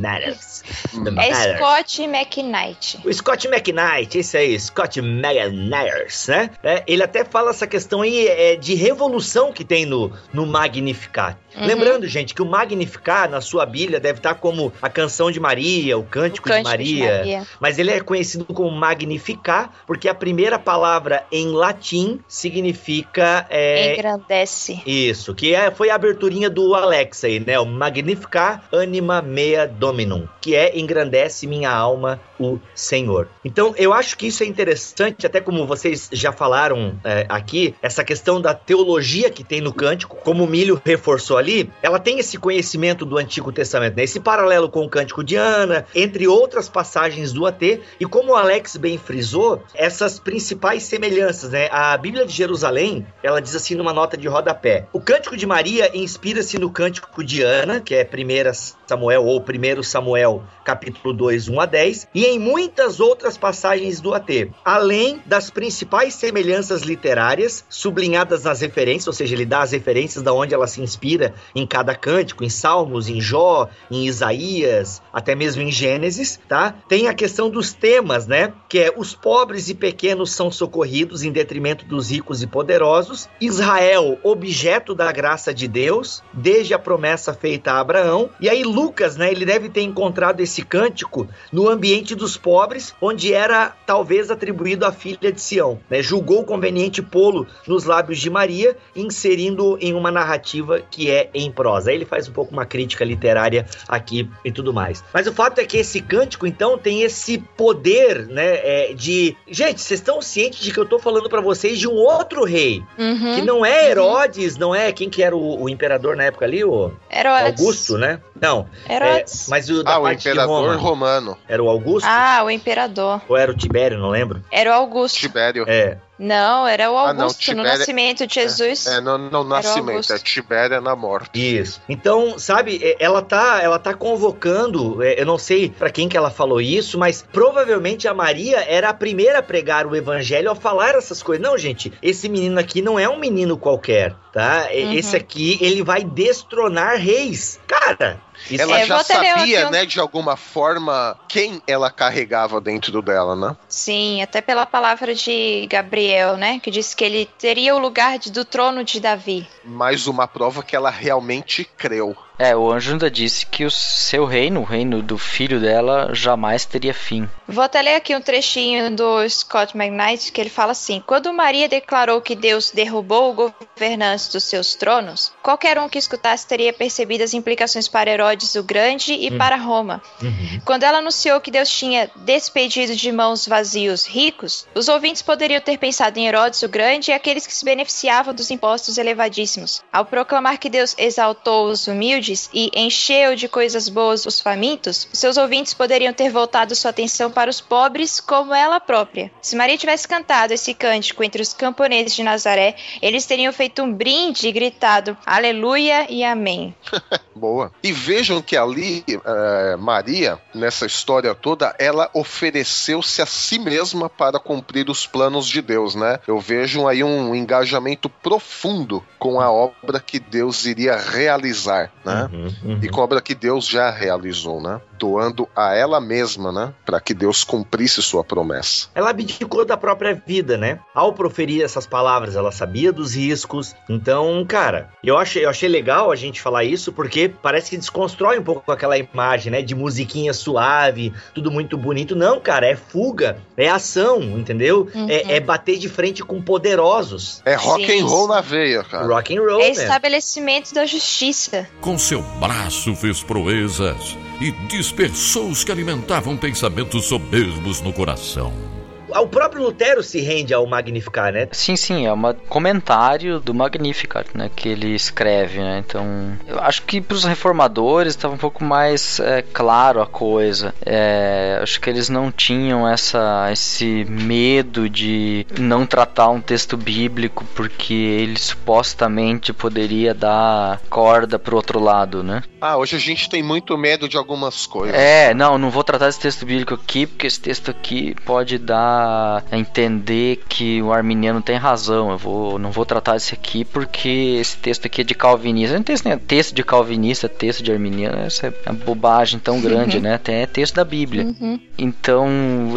Matters. É Scott McKnight. O Scott McKnight, esse aí, Scott McNair, né? É, ele até fala essa questão aí é, de revolução que tem no, no Magnificat. Uhum. Lembrando, gente, que o Magnificat na sua Bíblia deve estar como a canção de Maria, o cântico, O de, Cântico Maria, de Maria. Mas ele é conhecido como Magnificat porque a primeira palavra em latim significa. é, Engrandece. isso, que é, foi a aberturinha do Alex aí, né? O Magnificar Anima Mea Dominum, que é engrandece minha alma o Senhor. Então, eu acho que isso é interessante, até como vocês já falaram é, aqui, essa questão da teologia que tem no cântico, como o Milho reforçou ali, ela tem esse conhecimento do Antigo Testamento, né? Esse paralelo com o cântico de Ana, entre outras passagens do AT, e como o Alex bem frisou, essas principais semelhanças, né? A Bíblia de Jerusalém, ela diz assim numa nota de rodapé: O cântico de Maria inspira-se no cântico de Ana, que é 1 Samuel ou 1 Samuel, capítulo 2, 1 a 10, e em muitas outras passagens do AT, além das principais semelhanças literárias sublinhadas nas referências, ou seja, ele dá as referências da onde ela se inspira em cada cântico, em Salmos, em Jó, em Isaías, até mesmo em Gênesis, tá? Tem a questão dos temas, né? Que é os pobres e pequenos são socorridos em detrimento dos ricos e poderosos, Israel, objeto da graça de Deus, desde a promessa feita a Abraão, e aí Lucas, né, ele deve ter encontrado esse cântico no ambiente dos pobres, onde era talvez atribuído à filha de Sião, né? Julgou conveniente pô-lo nos lábios de Maria, inserindo em uma narrativa que é em prosa. Aí ele faz um pouco uma crítica literária aqui e tudo mais. Mas o fato é que esse cântico, então, tem esse poder, né, é, de... Gente, vocês estão cientes de que eu tô falando para vocês de um outro rei, Uhum. que não é Herodes, não é... Quem que era o, o imperador na época ali? O Herodes. Augusto, né? Não. Herodes. É, mas o da Ah, o parte de imperador Roma. romano, Era o Augusto? Ah, o imperador. Ou era o Tibério, não lembro. Era o Augusto. Tibério. É. Não, era o Ah, não, Augusto. no Tibério- nascimento de Jesus. É, no, no nascimento, Augusto. é Tibéria na morte. Isso. Então, sabe, é, ela tá, ela tá convocando, é, eu não sei pra quem que ela falou isso, mas provavelmente a Maria era a primeira a pregar o evangelho ao falar essas coisas. Não, gente, esse menino aqui não é um menino qualquer, tá? Uhum. Esse aqui, ele vai destronar reis. Cara, isso Ela É, já sabia, aqui um- né, de alguma forma, quem ela carregava dentro dela, né? Sim, até pela palavra de Gabriel, né? Que disse que ele teria o lugar de- do trono de Davi. Mais uma prova que ela realmente creu. É, o anjo ainda disse que o seu reino, o reino do filho dela, jamais teria fim. Vou até ler aqui um trechinho do Scott McKnight que ele fala assim: Quando Maria declarou que Deus derrubou o governante dos seus tronos, qualquer um que escutasse teria percebido as implicações para Herodes o Grande e para Roma. Uhum. Quando ela anunciou que Deus tinha despedido de mãos vazios ricos, os ouvintes poderiam ter pensado em Herodes o Grande e aqueles que se beneficiavam dos impostos elevadíssimos. Ao proclamar que Deus exaltou os humildes e encheu de coisas boas os famintos, seus ouvintes poderiam ter voltado sua atenção para os pobres como ela própria. Se Maria tivesse cantado esse cântico entre os camponeses de Nazaré, eles teriam feito um brinde e gritado Aleluia e Amém. Boa. E vejam que ali, eh, Maria, nessa história toda, ela ofereceu-se a si mesma para cumprir os planos de Deus, né? Eu vejo aí um engajamento profundo com a obra que Deus iria realizar, né? Uhum, uhum. E com a obra que Deus já realizou, né? Doando a ela mesma, né? Para que Deus cumprisse sua promessa. Ela abdicou da própria vida, né? Ao proferir essas palavras, ela sabia dos riscos. Então, cara, eu achei, eu achei legal a gente falar isso porque parece que desconstrói um pouco aquela imagem, né? De musiquinha suave, tudo muito bonito. Não, cara, é fuga, é ação, entendeu? Uhum. É, é bater de frente com poderosos. É rock Sim, and roll na veia, cara. Rock and roll, É né? estabelecimento da justiça. Com seu braço fez proezas e dispersou os que alimentavam pensamentos soberbos no coração. O próprio Lutero se rende ao Magnificar, né? Sim, sim, é um comentário do Magnificat, né, que ele escreve, né, então eu acho que para os reformadores estava um pouco mais é, claro a coisa, é, acho que eles não tinham essa, esse medo de não tratar um texto bíblico porque ele supostamente poderia dar corda pro outro lado, né. Ah, hoje a gente tem muito medo de algumas coisas. É, não, não vou tratar esse texto bíblico aqui, porque esse texto aqui pode dar a entender que o arminiano tem razão. Eu vou, não vou tratar esse aqui porque esse texto aqui é de calvinista. Não tem esse, né? texto de calvinista, texto de arminiano, essa é uma bobagem tão grande, né? Tem é texto da Bíblia. Uhum. Então,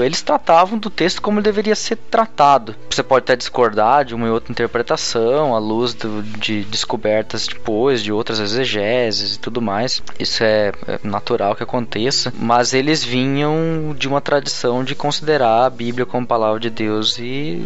eles tratavam do texto como ele deveria ser tratado. Você pode até discordar de uma e outra interpretação, à luz do- de descobertas depois, de outras exegeses e tudo mais. Isso é, é natural que aconteça. Mas eles vinham de uma tradição de considerar a Bíblia como palavra de Deus e,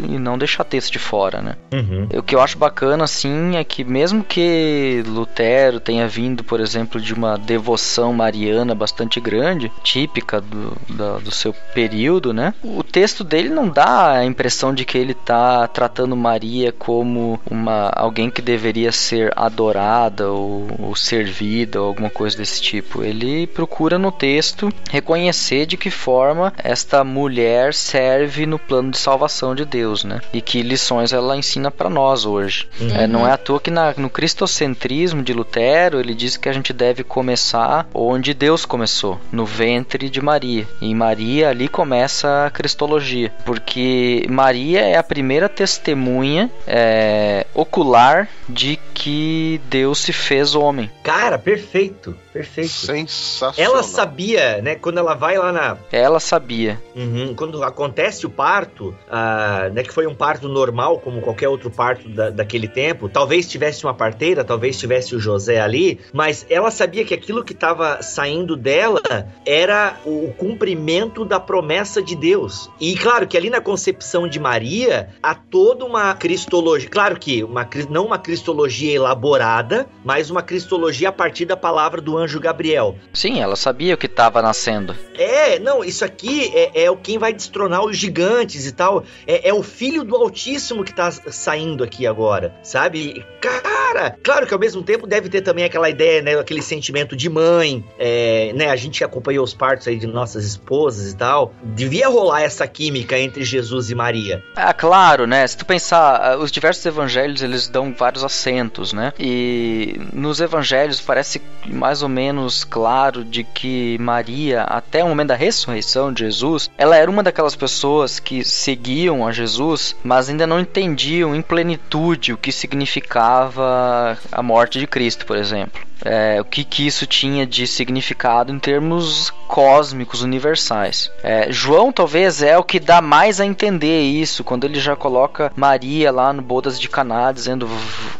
e não deixar texto de fora, né? Uhum. O que eu acho bacana, assim, é que mesmo que Lutero tenha vindo, por exemplo, de uma devoção mariana bastante grande, típica do, da- do seu período, né? O texto dele não dá a impressão de que ele está tratando Maria como uma alguém que deveria ser adorada ou, ou servida ou alguma coisa desse tipo. Ele procura no texto reconhecer de que forma esta mulher serve serve no plano de salvação de Deus, né? E que lições ela ensina para nós hoje. Uhum. É, não é à toa que na, no cristocentrismo de Lutero ele diz que a gente deve começar onde Deus começou, no ventre de Maria. E em Maria ali começa a cristologia, porque Maria é a primeira testemunha é, ocular de que Deus se fez homem. Cara, perfeito. Perfeito. Sensacional. Ela sabia, né? Quando ela vai lá na. Ela sabia. Uhum, quando acontece o parto, uh, né? Que foi um parto normal, como qualquer outro parto da, daquele tempo. Talvez tivesse uma parteira, talvez tivesse o José ali, mas ela sabia que aquilo que estava saindo dela era o cumprimento da promessa de Deus. E claro que ali na concepção de Maria há toda uma cristologia. Claro que uma, não uma cristologia elaborada, mas uma cristologia a partir da palavra do anjo Gabriel. Sim, ela sabia o que estava nascendo. É, não, isso aqui é, é, o quem vai destronar os gigantes e tal. É, é o filho do Altíssimo que tá saindo aqui agora, sabe? Cara, claro que ao mesmo tempo deve ter também aquela ideia, né? Aquele sentimento de mãe, é, né? A gente acompanhou os partos aí de nossas esposas e tal. Devia rolar essa química entre Jesus e Maria. Ah, claro, né? Se tu pensar, ah, os diversos evangelhos eles dão vários acentos, né? E nos evangelhos parece mais ou menos claro de que Maria, até o momento da ressurreição de Jesus, ela era uma daquelas pessoas que seguiam a Jesus, mas ainda não entendiam em plenitude o que significava a morte de Cristo, por exemplo é, o que, que isso tinha de significado em termos cósmicos, universais. É, João talvez é o que dá mais a entender isso, quando ele já coloca Maria lá no Bodas de Caná, dizendo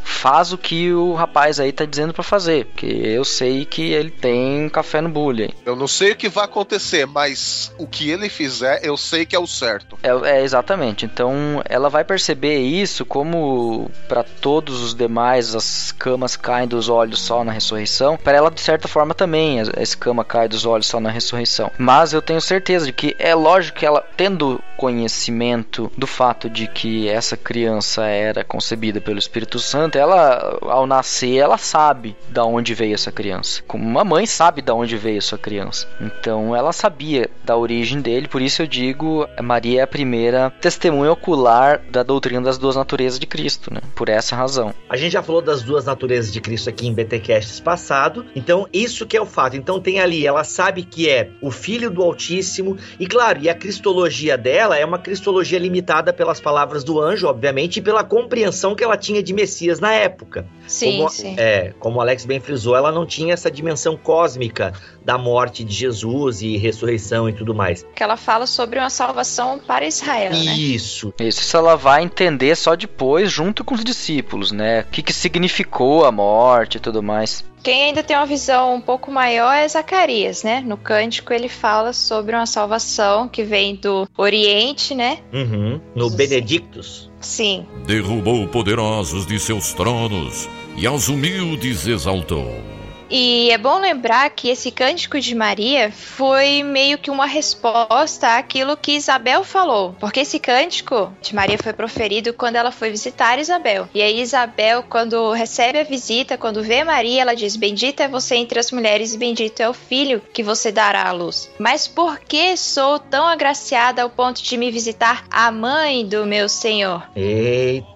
faz o que o rapaz aí tá dizendo para fazer, porque eu sei que ele tem café no bullying. Eu não sei o que vai acontecer, mas o que ele fizer, eu sei que é o certo. É, é exatamente. Então ela vai perceber isso como para todos os demais as camas caem dos olhos só na ressurreição, para ela de certa forma também a escama cai dos olhos só na ressurreição. Mas eu tenho certeza de que é lógico que ela tendo conhecimento do fato de que essa criança era concebida pelo Espírito Santo, ela ao nascer ela sabe da onde veio essa criança. Como uma mãe sabe da onde veio sua criança. Então ela sabia da origem dele, por isso eu digo, Maria é a primeira testemunha ocular da doutrina das duas naturezas de Cristo, né? Por essa razão. A gente já falou das duas naturezas de Cristo aqui em BTcast passado. Então, isso que é o fato. Então, tem ali, ela sabe que é o filho do Altíssimo. E claro, e a cristologia dela é uma cristologia limitada pelas palavras do anjo, obviamente, e pela compreensão que ela tinha de Messias na época. Sim, como, sim. É, como o Alex bem frisou, ela não tinha essa dimensão cósmica da morte de Jesus e ressurreição e tudo mais. Que ela fala sobre uma salvação para Israel, isso. né? Isso. Isso ela vai entender só depois, junto com os discípulos, né? O que, que significou a morte e tudo mais. Quem ainda tem uma visão um pouco maior é Zacarias, né? No cântico ele fala sobre uma salvação que vem do Oriente, né? Uhum. No Benedictus. Sim. Derrubou poderosos de seus tronos e aos humildes exaltou. E é bom lembrar que esse cântico de Maria foi meio que uma resposta àquilo que Isabel falou. Porque esse cântico de Maria foi proferido quando ela foi visitar Isabel. E aí, Isabel, quando recebe a visita, quando vê Maria, ela diz: Bendita é você entre as mulheres e bendito é o filho que você dará à luz. Mas por que sou tão agraciada ao ponto de me visitar a mãe do meu Senhor? Eita!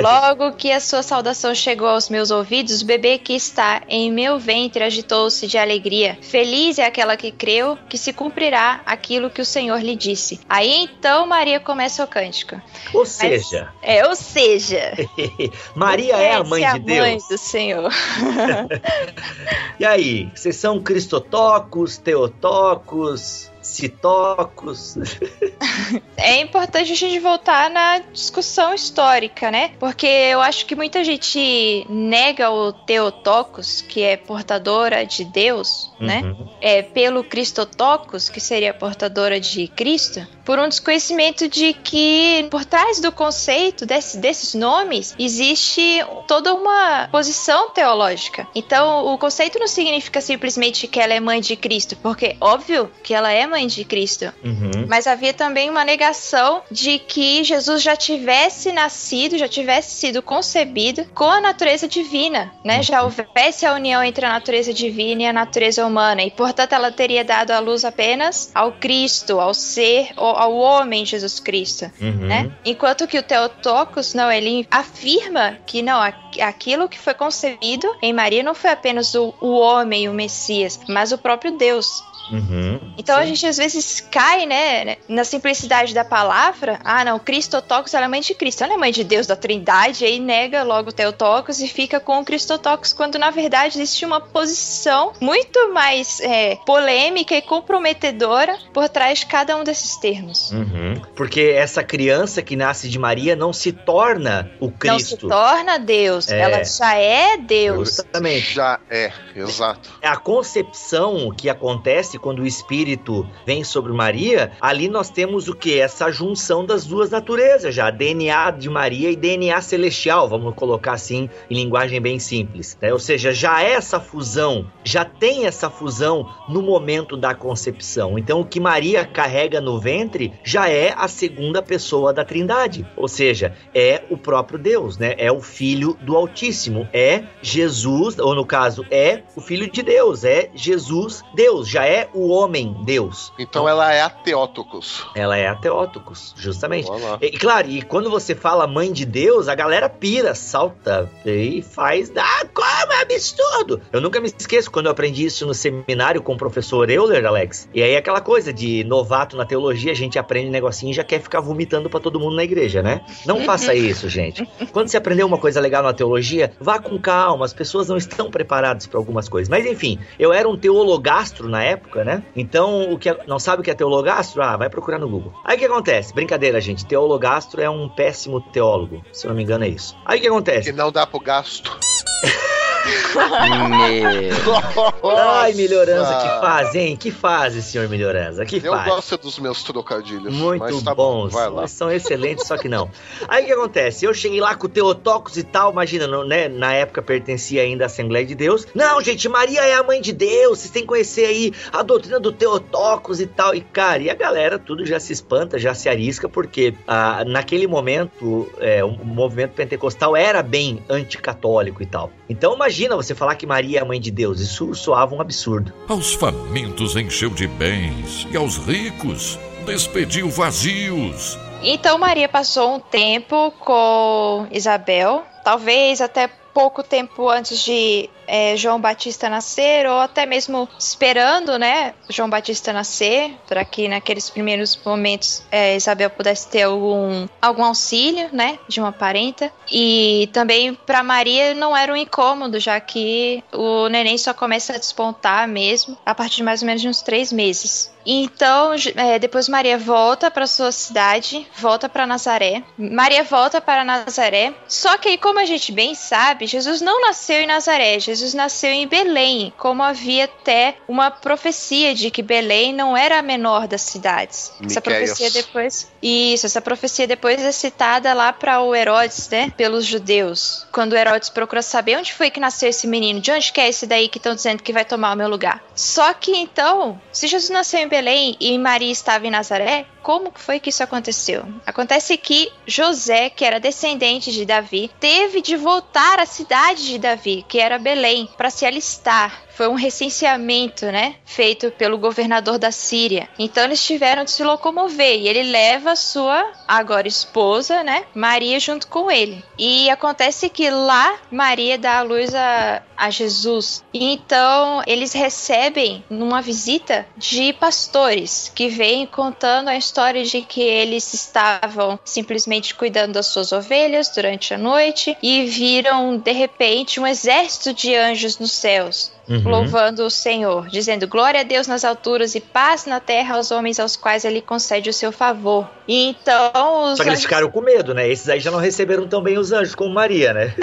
Logo que a sua saudação chegou aos meus ouvidos, o bebê que está em meu ventre agitou-se de alegria. Feliz é aquela que creu que se cumprirá aquilo que o Senhor lhe disse. Aí então Maria começa o cântico. Ou seja. Mas, é, ou seja. Maria é a mãe de Deus. mãe do Senhor. e aí, vocês são cristotocos, teotocos? Citocos. é importante a gente voltar na discussão histórica, né? Porque eu acho que muita gente nega o Teotocos, que é portadora de Deus, né? uhum. né? É pelo Cristotocos, que seria portadora de Cristo, por um desconhecimento de que por trás do conceito desse, desses nomes existe toda uma posição teológica. Então, o conceito não significa simplesmente que ela é mãe de Cristo, porque óbvio que ela é mãe de Cristo. Uhum. Mas havia também uma negação de que Jesus já tivesse nascido, já tivesse sido concebido com a natureza divina, né? Já houvesse a união entre a natureza divina e a natureza humana, e portanto ela teria dado a luz apenas ao Cristo, ao ser, ao, ao homem Jesus Cristo, Uhum. né? Enquanto que o Theotokos, não, ele afirma que não, aquilo que foi concebido em Maria não foi apenas o, o homem, o Messias, mas o próprio Deus. Uhum. Então a gente às vezes cai, né, na simplicidade da palavra. Ah, não, Cristotocos ela é mãe de Cristo, ela é mãe de Deus da Trindade, aí nega logo o Teotocos e fica com o Cristotocos, quando na verdade existe uma posição muito mais é, polêmica e comprometedora por trás de cada um desses termos. Uhum. Porque essa criança que nasce de Maria não se torna o Não se Cristo. torna Deus, É. ela já é Deus. Exatamente. Já é, exato. A concepção que acontece quando o Espírito vem sobre Maria, ali nós temos o que? Essa junção das duas naturezas já, DNA de Maria e DNA celestial, vamos colocar assim em linguagem bem simples. né? Ou seja, já é essa fusão, já tem essa fusão no momento da concepção. Então o que Maria carrega no ventre já é a segunda pessoa da Trindade, ou seja, é o próprio Deus, né? É o Filho do Altíssimo, é Jesus, ou no caso, é o Filho de Deus, é Jesus Deus, já é o homem Deus. Então ela é a Teótocos. Ela é a Teótocos, justamente. E claro, e quando você fala mãe de Deus, a galera pira, salta e faz. Ah, como é absurdo! Eu nunca me esqueço quando eu aprendi isso no seminário com o professor Euler, Alex. E aí aquela coisa de novato na teologia, a gente aprende um negocinho e já quer ficar vomitando pra todo mundo na igreja, né? Não faça isso, gente. Quando você aprendeu uma coisa legal na teologia, vá com calma, as pessoas não estão preparadas para algumas coisas. Mas enfim, eu era um teologastro na época, né? Então, o que é- não sabe o que é teologastro? Ah, vai procurar no Google. Aí o que acontece? Brincadeira, gente. Teologastro é um péssimo teólogo. Se eu não me engano, é isso. Aí o que Que acontece? não dá pro gasto. Ai, melhorança, que fase, hein? Que fase, senhor melhorança? Que Eu fase? gosto dos meus trocadilhos. Muito tá bom, bons. Eles são excelentes, só que não. Aí o que acontece? Eu cheguei lá com o Teotocos e tal, imagina, não, né? Na época pertencia ainda à Assembleia de Deus. Não, gente, Maria é a mãe de Deus, vocês têm que conhecer aí a doutrina do Teotocos e tal. E, cara, e a galera tudo já se espanta, já se arisca, porque ah, naquele momento é, o movimento pentecostal era bem anticatólico e tal. Então imagina você falar que Maria é a mãe de Deus, isso soava um absurdo. Aos famintos encheu de bens, e aos ricos despediu vazios. Então Maria passou um tempo com Isabel, talvez até pouco tempo antes de é, João Batista nascer, ou até mesmo esperando, né, João Batista nascer, para que naqueles primeiros momentos é, Isabel pudesse ter algum, algum auxílio, né, de uma parenta. E também para Maria não era um incômodo, já que o neném só começa a despontar mesmo a partir de mais ou menos de uns três meses. Então, é, depois Maria volta para sua cidade, volta para Nazaré. Maria volta para Nazaré. Só que aí, como a gente bem sabe, Jesus não nasceu em Nazaré, Jesus nasceu em Belém, como havia até uma profecia de que Belém não era a menor das cidades. Essa profecia depois, isso, essa profecia depois é citada lá para o Herodes, né, pelos judeus. Quando o Herodes procura saber onde foi que nasceu esse menino, de onde que é esse daí que estão dizendo que vai tomar o meu lugar. Só que então, se Jesus nasceu em Belém e Maria estava em Nazaré, como foi que isso aconteceu? Acontece que José, que era descendente de Davi, teve de voltar à cidade de Davi, que era Belém, para se alistar. Foi um recenseamento, né? Feito pelo governador da Síria. Então eles tiveram de se locomover e ele leva sua agora esposa, né? Maria junto com ele. E acontece que lá Maria dá a luz a, a Jesus. E então eles recebem numa visita de pastores que vêm contando a história de que eles estavam simplesmente cuidando das suas ovelhas durante a noite e viram de repente um exército de anjos nos céus Uhum. louvando o Senhor, dizendo glória a Deus nas alturas e paz na terra aos homens aos quais ele concede o seu favor. E então os Só que eles ficaram com medo, né? Esses aí já não receberam tão bem os anjos como Maria, né?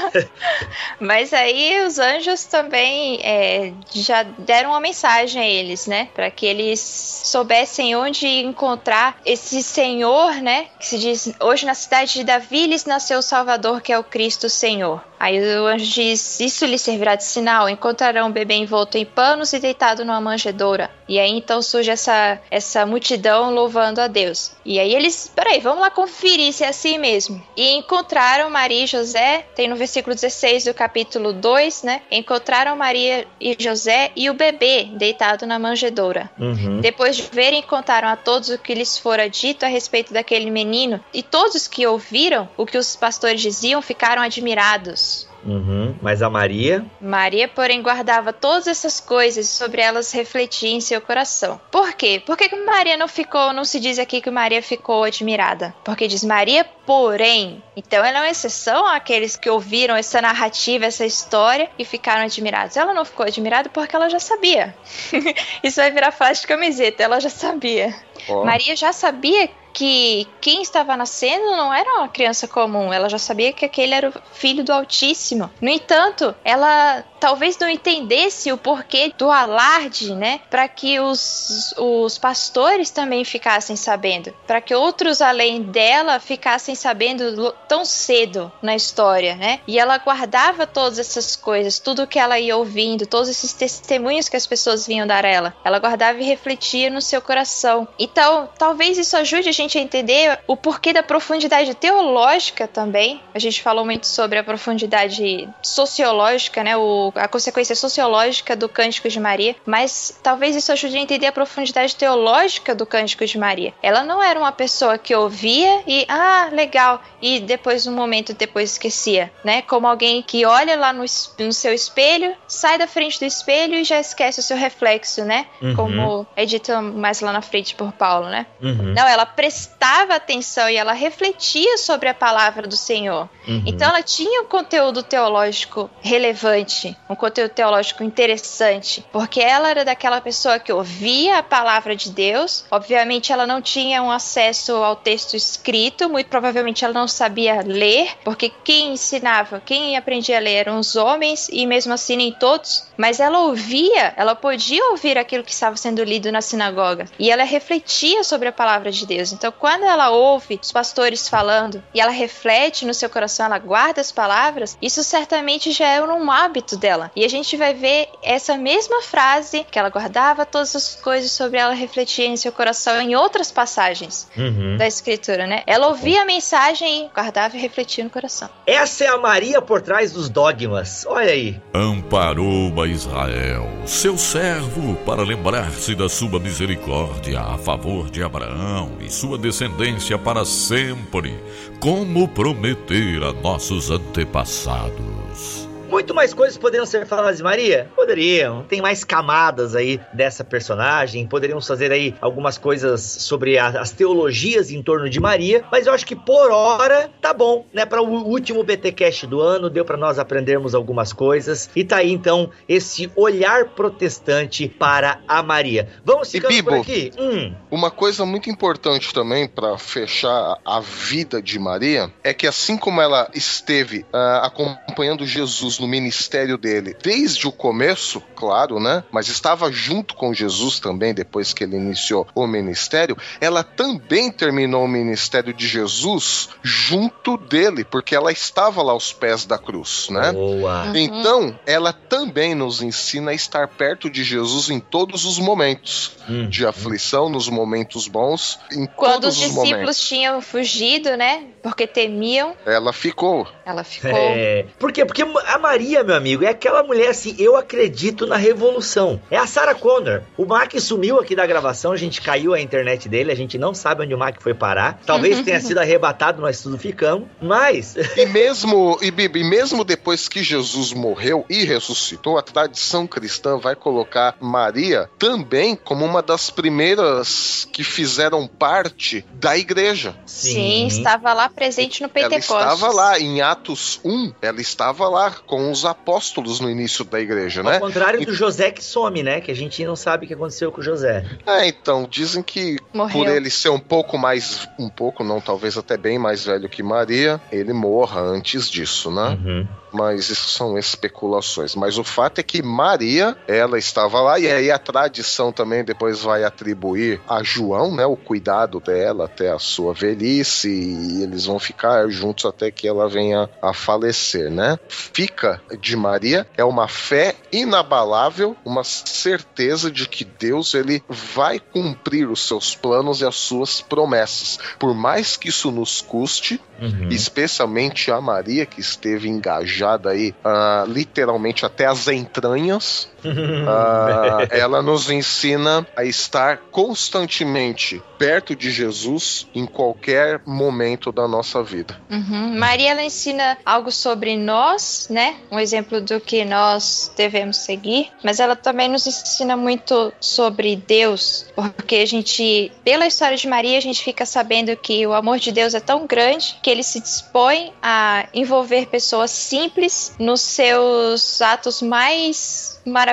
Mas aí os anjos também é, já deram uma mensagem a eles, né? Para que eles soubessem onde encontrar esse Senhor, né? Que se diz: hoje na cidade de Davi lhes nasceu o Salvador, que é o Cristo Senhor. Aí o anjo diz: Isso lhe servirá de sinal. Final encontrarão o bebê envolto em panos e deitado numa manjedoura. E aí então surge essa, essa multidão louvando a Deus. E aí eles, peraí, vamos lá conferir se é assim mesmo. E encontraram Maria e José, tem no versículo 16 do capítulo 2, né? Encontraram Maria e José e o bebê deitado na manjedoura. Uhum. Depois de verem, contaram a todos o que lhes fora dito a respeito daquele menino, e todos que ouviram o que os pastores diziam ficaram admirados. Uhum. Mas a Maria. Maria, porém, guardava todas essas coisas e sobre elas refletia em seu coração. Por quê? Por que que Maria não ficou, não se diz aqui que Maria ficou admirada? Porque diz Maria, porém. Então ela é uma exceção àqueles que ouviram essa narrativa, essa história e ficaram admirados. Ela não ficou admirada porque ela já sabia. Isso vai virar frase de camiseta, ela já sabia. Ó. Maria já sabia que quem estava nascendo não era uma criança comum, ela já sabia que aquele era o filho do Altíssimo. No entanto, ela talvez não entendesse o porquê do alarde, né? Para que os, os pastores também ficassem sabendo, para que outros além dela ficassem sabendo tão cedo na história, né? E ela guardava todas essas coisas, tudo que ela ia ouvindo, todos esses testemunhos que as pessoas vinham dar a ela. Ela guardava e refletia no seu coração. Então, talvez isso ajude a gente a entender o porquê da profundidade teológica também. A gente falou muito sobre a profundidade sociológica, né? O, a consequência sociológica do Cântico de Maria, mas talvez isso ajude a entender a profundidade teológica do Cântico de Maria. Ela não era uma pessoa que ouvia e, ah, legal, e depois, um momento depois esquecia, né? Como alguém que olha lá no, no seu espelho, sai da frente do espelho e já esquece o seu reflexo, né? Uhum. Como é dito mais lá na frente por Paulo, né? Uhum. Não, ela prestava atenção e ela refletia sobre a palavra do Senhor. Uhum. Então ela tinha um conteúdo teológico relevante, um conteúdo teológico interessante, porque ela era daquela pessoa que ouvia a palavra de Deus. Obviamente ela não tinha um acesso ao texto escrito, muito provavelmente ela não sabia ler, porque quem ensinava, quem aprendia a ler eram os homens e mesmo assim nem todos, mas ela ouvia, ela podia ouvir aquilo que estava sendo lido na sinagoga e ela refletia sobre a palavra de Deus. Então, quando ela ouve os pastores falando e ela reflete no seu coração, ela guarda as palavras, isso certamente já é um hábito dela. E a gente vai ver essa mesma frase que ela guardava todas as coisas sobre ela refletia em seu coração em outras passagens Uhum. da escritura, né? Ela ouvia a mensagem e guardava e refletia no coração. Essa é a Maria por trás dos dogmas. Olha aí. Amparou a Israel, seu servo, para lembrar-se da sua misericórdia a favor de Abraão e sua descendência para sempre, como prometera nossos antepassados. Muito mais coisas poderiam ser faladas de Maria? Poderiam. Tem mais camadas aí dessa personagem. Poderíamos fazer aí algumas coisas sobre a- as teologias em torno de Maria. Mas eu acho que por hora tá bom, né? Para o último BTcast do ano, deu para nós aprendermos algumas coisas. E tá aí então esse olhar protestante para a Maria. Vamos E, ficando por Bibo? aqui? Hum. Uma coisa muito importante também para fechar a vida de Maria é que assim como ela esteve ah, acompanhando Jesus no ministério dele desde o começo, claro, né? Mas estava junto com Jesus também depois que ele iniciou o ministério, ela também terminou o ministério de Jesus junto dele, porque ela estava lá aos pés da cruz, né? Boa. Então, ela também nos ensina a estar perto de Jesus em todos os momentos Hum. de aflição, nos momentos bons, em Quando todos os os discípulos momentos. tinham fugido, né? Porque temiam, Ela ficou. ela ficou. É. Por quê? Porque a Maria, meu amigo, é aquela mulher assim, eu acredito na revolução. É a Sarah Connor. O Mac sumiu aqui da gravação, a gente caiu a internet dele, a gente não sabe onde o Mac foi parar. Talvez tenha sido arrebatado, nós tudo ficamos. Mas, E mesmo, e, Bibi, mesmo depois que Jesus morreu e ressuscitou, a tradição cristã vai colocar Maria também como uma das primeiras que fizeram parte da igreja. Sim, estava lá presente no Ela Pentecostes. estava lá em Atos 1, ela estava lá com os apóstolos no início da igreja, né? ao contrário do José que some, né? Que a gente não sabe o que aconteceu com o José. É, então, dizem que Morreu. por ele ser um pouco mais, um pouco, não, talvez até bem mais velho que Maria, ele morra antes disso, né? Uhum. Mas isso são especulações. Mas o fato é que Maria, ela estava lá, e aí a tradição também depois vai atribuir a João, né, o cuidado dela até a sua velhice, e eles vão ficar juntos até que ela venha a falecer, né? Fica de Maria é uma fé inabalável, uma certeza de que Deus ele vai cumprir os seus planos e as suas promessas. Por mais que isso nos custe, uhum. especialmente a Maria que esteve engajada aí uh, literalmente até as entranhas, uh, ela nos ensina a estar constantemente perto de Jesus em qualquer momento da nossa vida. Uhum. Maria ela ensina algo sobre nós, né? Um exemplo do que nós devemos seguir, mas ela também nos ensina muito sobre Deus, porque a gente, pela história de Maria, a gente fica sabendo que o amor de Deus é tão grande que ele se dispõe a envolver pessoas simples nos seus atos mais maravilhosos,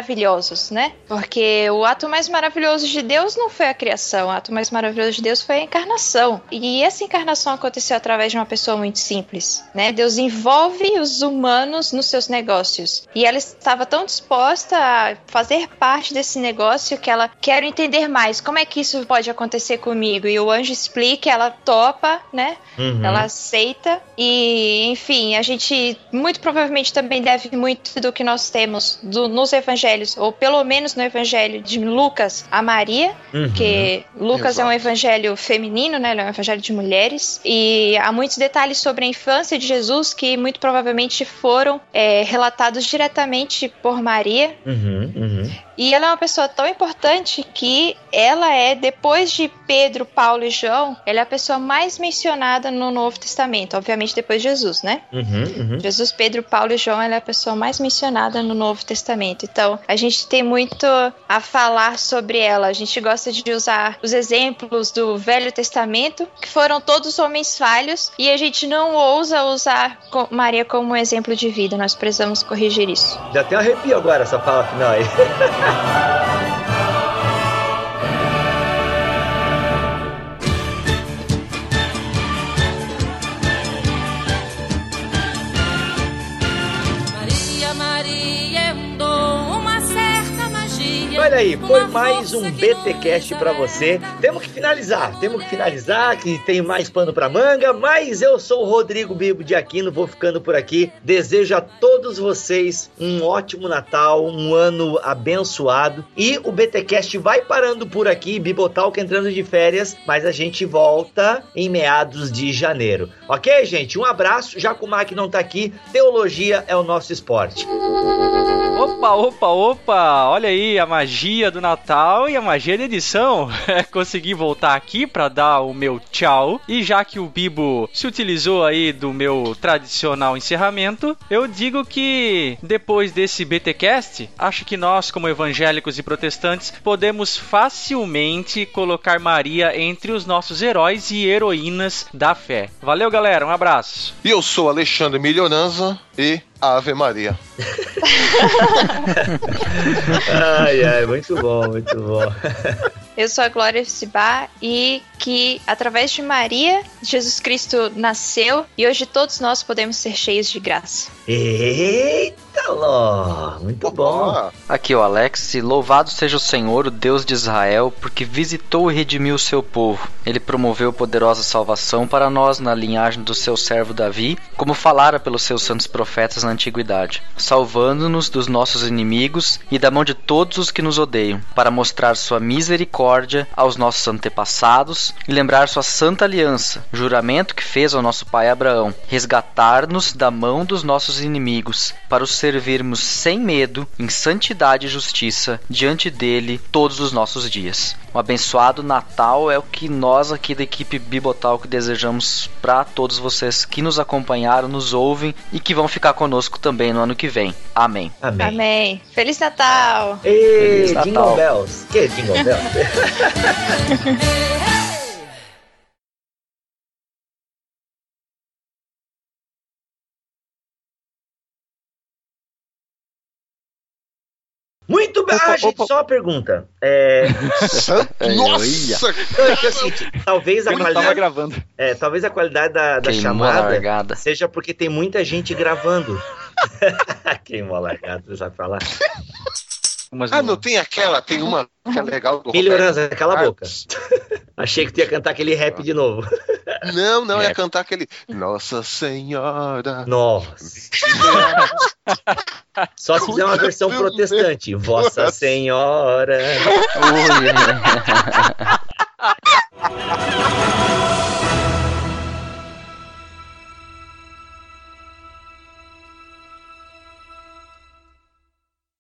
né? Porque o ato mais maravilhoso de Deus não foi a criação, o ato mais maravilhoso de Deus foi a encarnação. E essa encarnação aconteceu através de uma pessoa muito simples, né? Deus envolve os humanos nos seus negócios. E ela estava tão disposta a fazer parte desse negócio que ela quer entender mais. Como é que isso pode acontecer comigo? E o anjo explica, ela topa, né? Uhum. Ela aceita e, enfim, a gente muito provavelmente também deve muito do que nós temos do, nos evangelhos, ou pelo menos no evangelho de Lucas, a Maria, uhum. que Lucas Exato. é um evangelho feminino, né? Ele é um evangelho de mulheres. E há muitos detalhes sobre a infância de Jesus que muito provavelmente foram é, relatados diretamente por Maria. Uhum, uhum. E ela é uma pessoa tão importante que ela é, depois de Pedro, Paulo e João, ela é a pessoa mais mencionada no Novo Testamento. Obviamente, depois de Jesus, né? Uhum, uhum. Jesus, Pedro, Paulo e João, ela é a pessoa mais mencionada no Novo Testamento. Então, a gente tem muito a falar sobre ela. A gente gosta de usar os exemplos do Velho Testamento, que foram todos homens falhos, e a gente não ousa usar Maria como um exemplo de vida. Nós precisamos corrigir isso. Já tem um arrepio agora essa fala final aí. Olha aí, foi mais um BTcast para você. Temos que finalizar, temos que finalizar, que tem mais pano para manga, mas eu sou o Rodrigo Bibo de Aquino, vou ficando por aqui. Desejo a todos vocês um ótimo Natal, um ano abençoado e o BTcast vai parando por aqui, Bibotalk entrando de férias, mas a gente volta em meados de janeiro. OK, gente? Um abraço. Já que o Mac não tá aqui, teologia é o nosso esporte. Opa, opa, opa! Olha aí a magia do Natal e a magia da edição. Consegui voltar aqui para dar o meu tchau. E já que o Bibo se utilizou aí do meu tradicional encerramento, eu digo que depois desse BTcast, acho que nós, como evangélicos e protestantes, podemos facilmente colocar Maria entre os nossos heróis e heroínas da fé. Valeu, galera. Um abraço. E eu sou Alexandre Milhonanza e Ave Maria. ai, ai, muito bom, muito bom. Eu sou a Glória Cibá e que através de Maria, Jesus Cristo nasceu e hoje todos nós podemos ser cheios de graça. Eita, Ló! Muito bom. Aqui, o Alex. Louvado seja o Senhor, o Deus de Israel, porque visitou e redimiu o seu povo. Ele promoveu poderosa salvação para nós na linhagem do seu servo Davi, como falara pelos seus santos profetas na antiguidade, salvando-nos dos nossos inimigos e da mão de todos os que nos odeiam, para mostrar sua misericórdia aos nossos antepassados e lembrar sua santa aliança, juramento que fez ao nosso pai Abraão, resgatar-nos da mão dos nossos inimigos, para os servirmos sem medo, em santidade e justiça, diante dele todos os nossos dias. Um abençoado Natal é o que nós aqui da equipe Bibotalk desejamos para todos vocês que nos acompanharam, nos ouvem e que vão ficar conosco também no ano que vem. Amém. Amém. Amém. Feliz Natal! Ei, Feliz Natal. Jingle Bells! Que Jingle Bells? Muito bem. Ah, gente, só uma pergunta. É... Nossa! É que é seguinte, talvez a Eu qualidade, gravando. é, talvez a qualidade da, da chamada largada. seja porque tem muita gente gravando. Queimou a largada, já pra lá. Umas Ah, não tem aquela, tem uma que é legal do Melhorança, cala a boca. Achei que tu ia cantar aquele rap de novo. Não, não, rap. ia é. cantar aquele Nossa Senhora. Nossa. Só se fizer uma versão protestante. Vossa Senhora. Olha.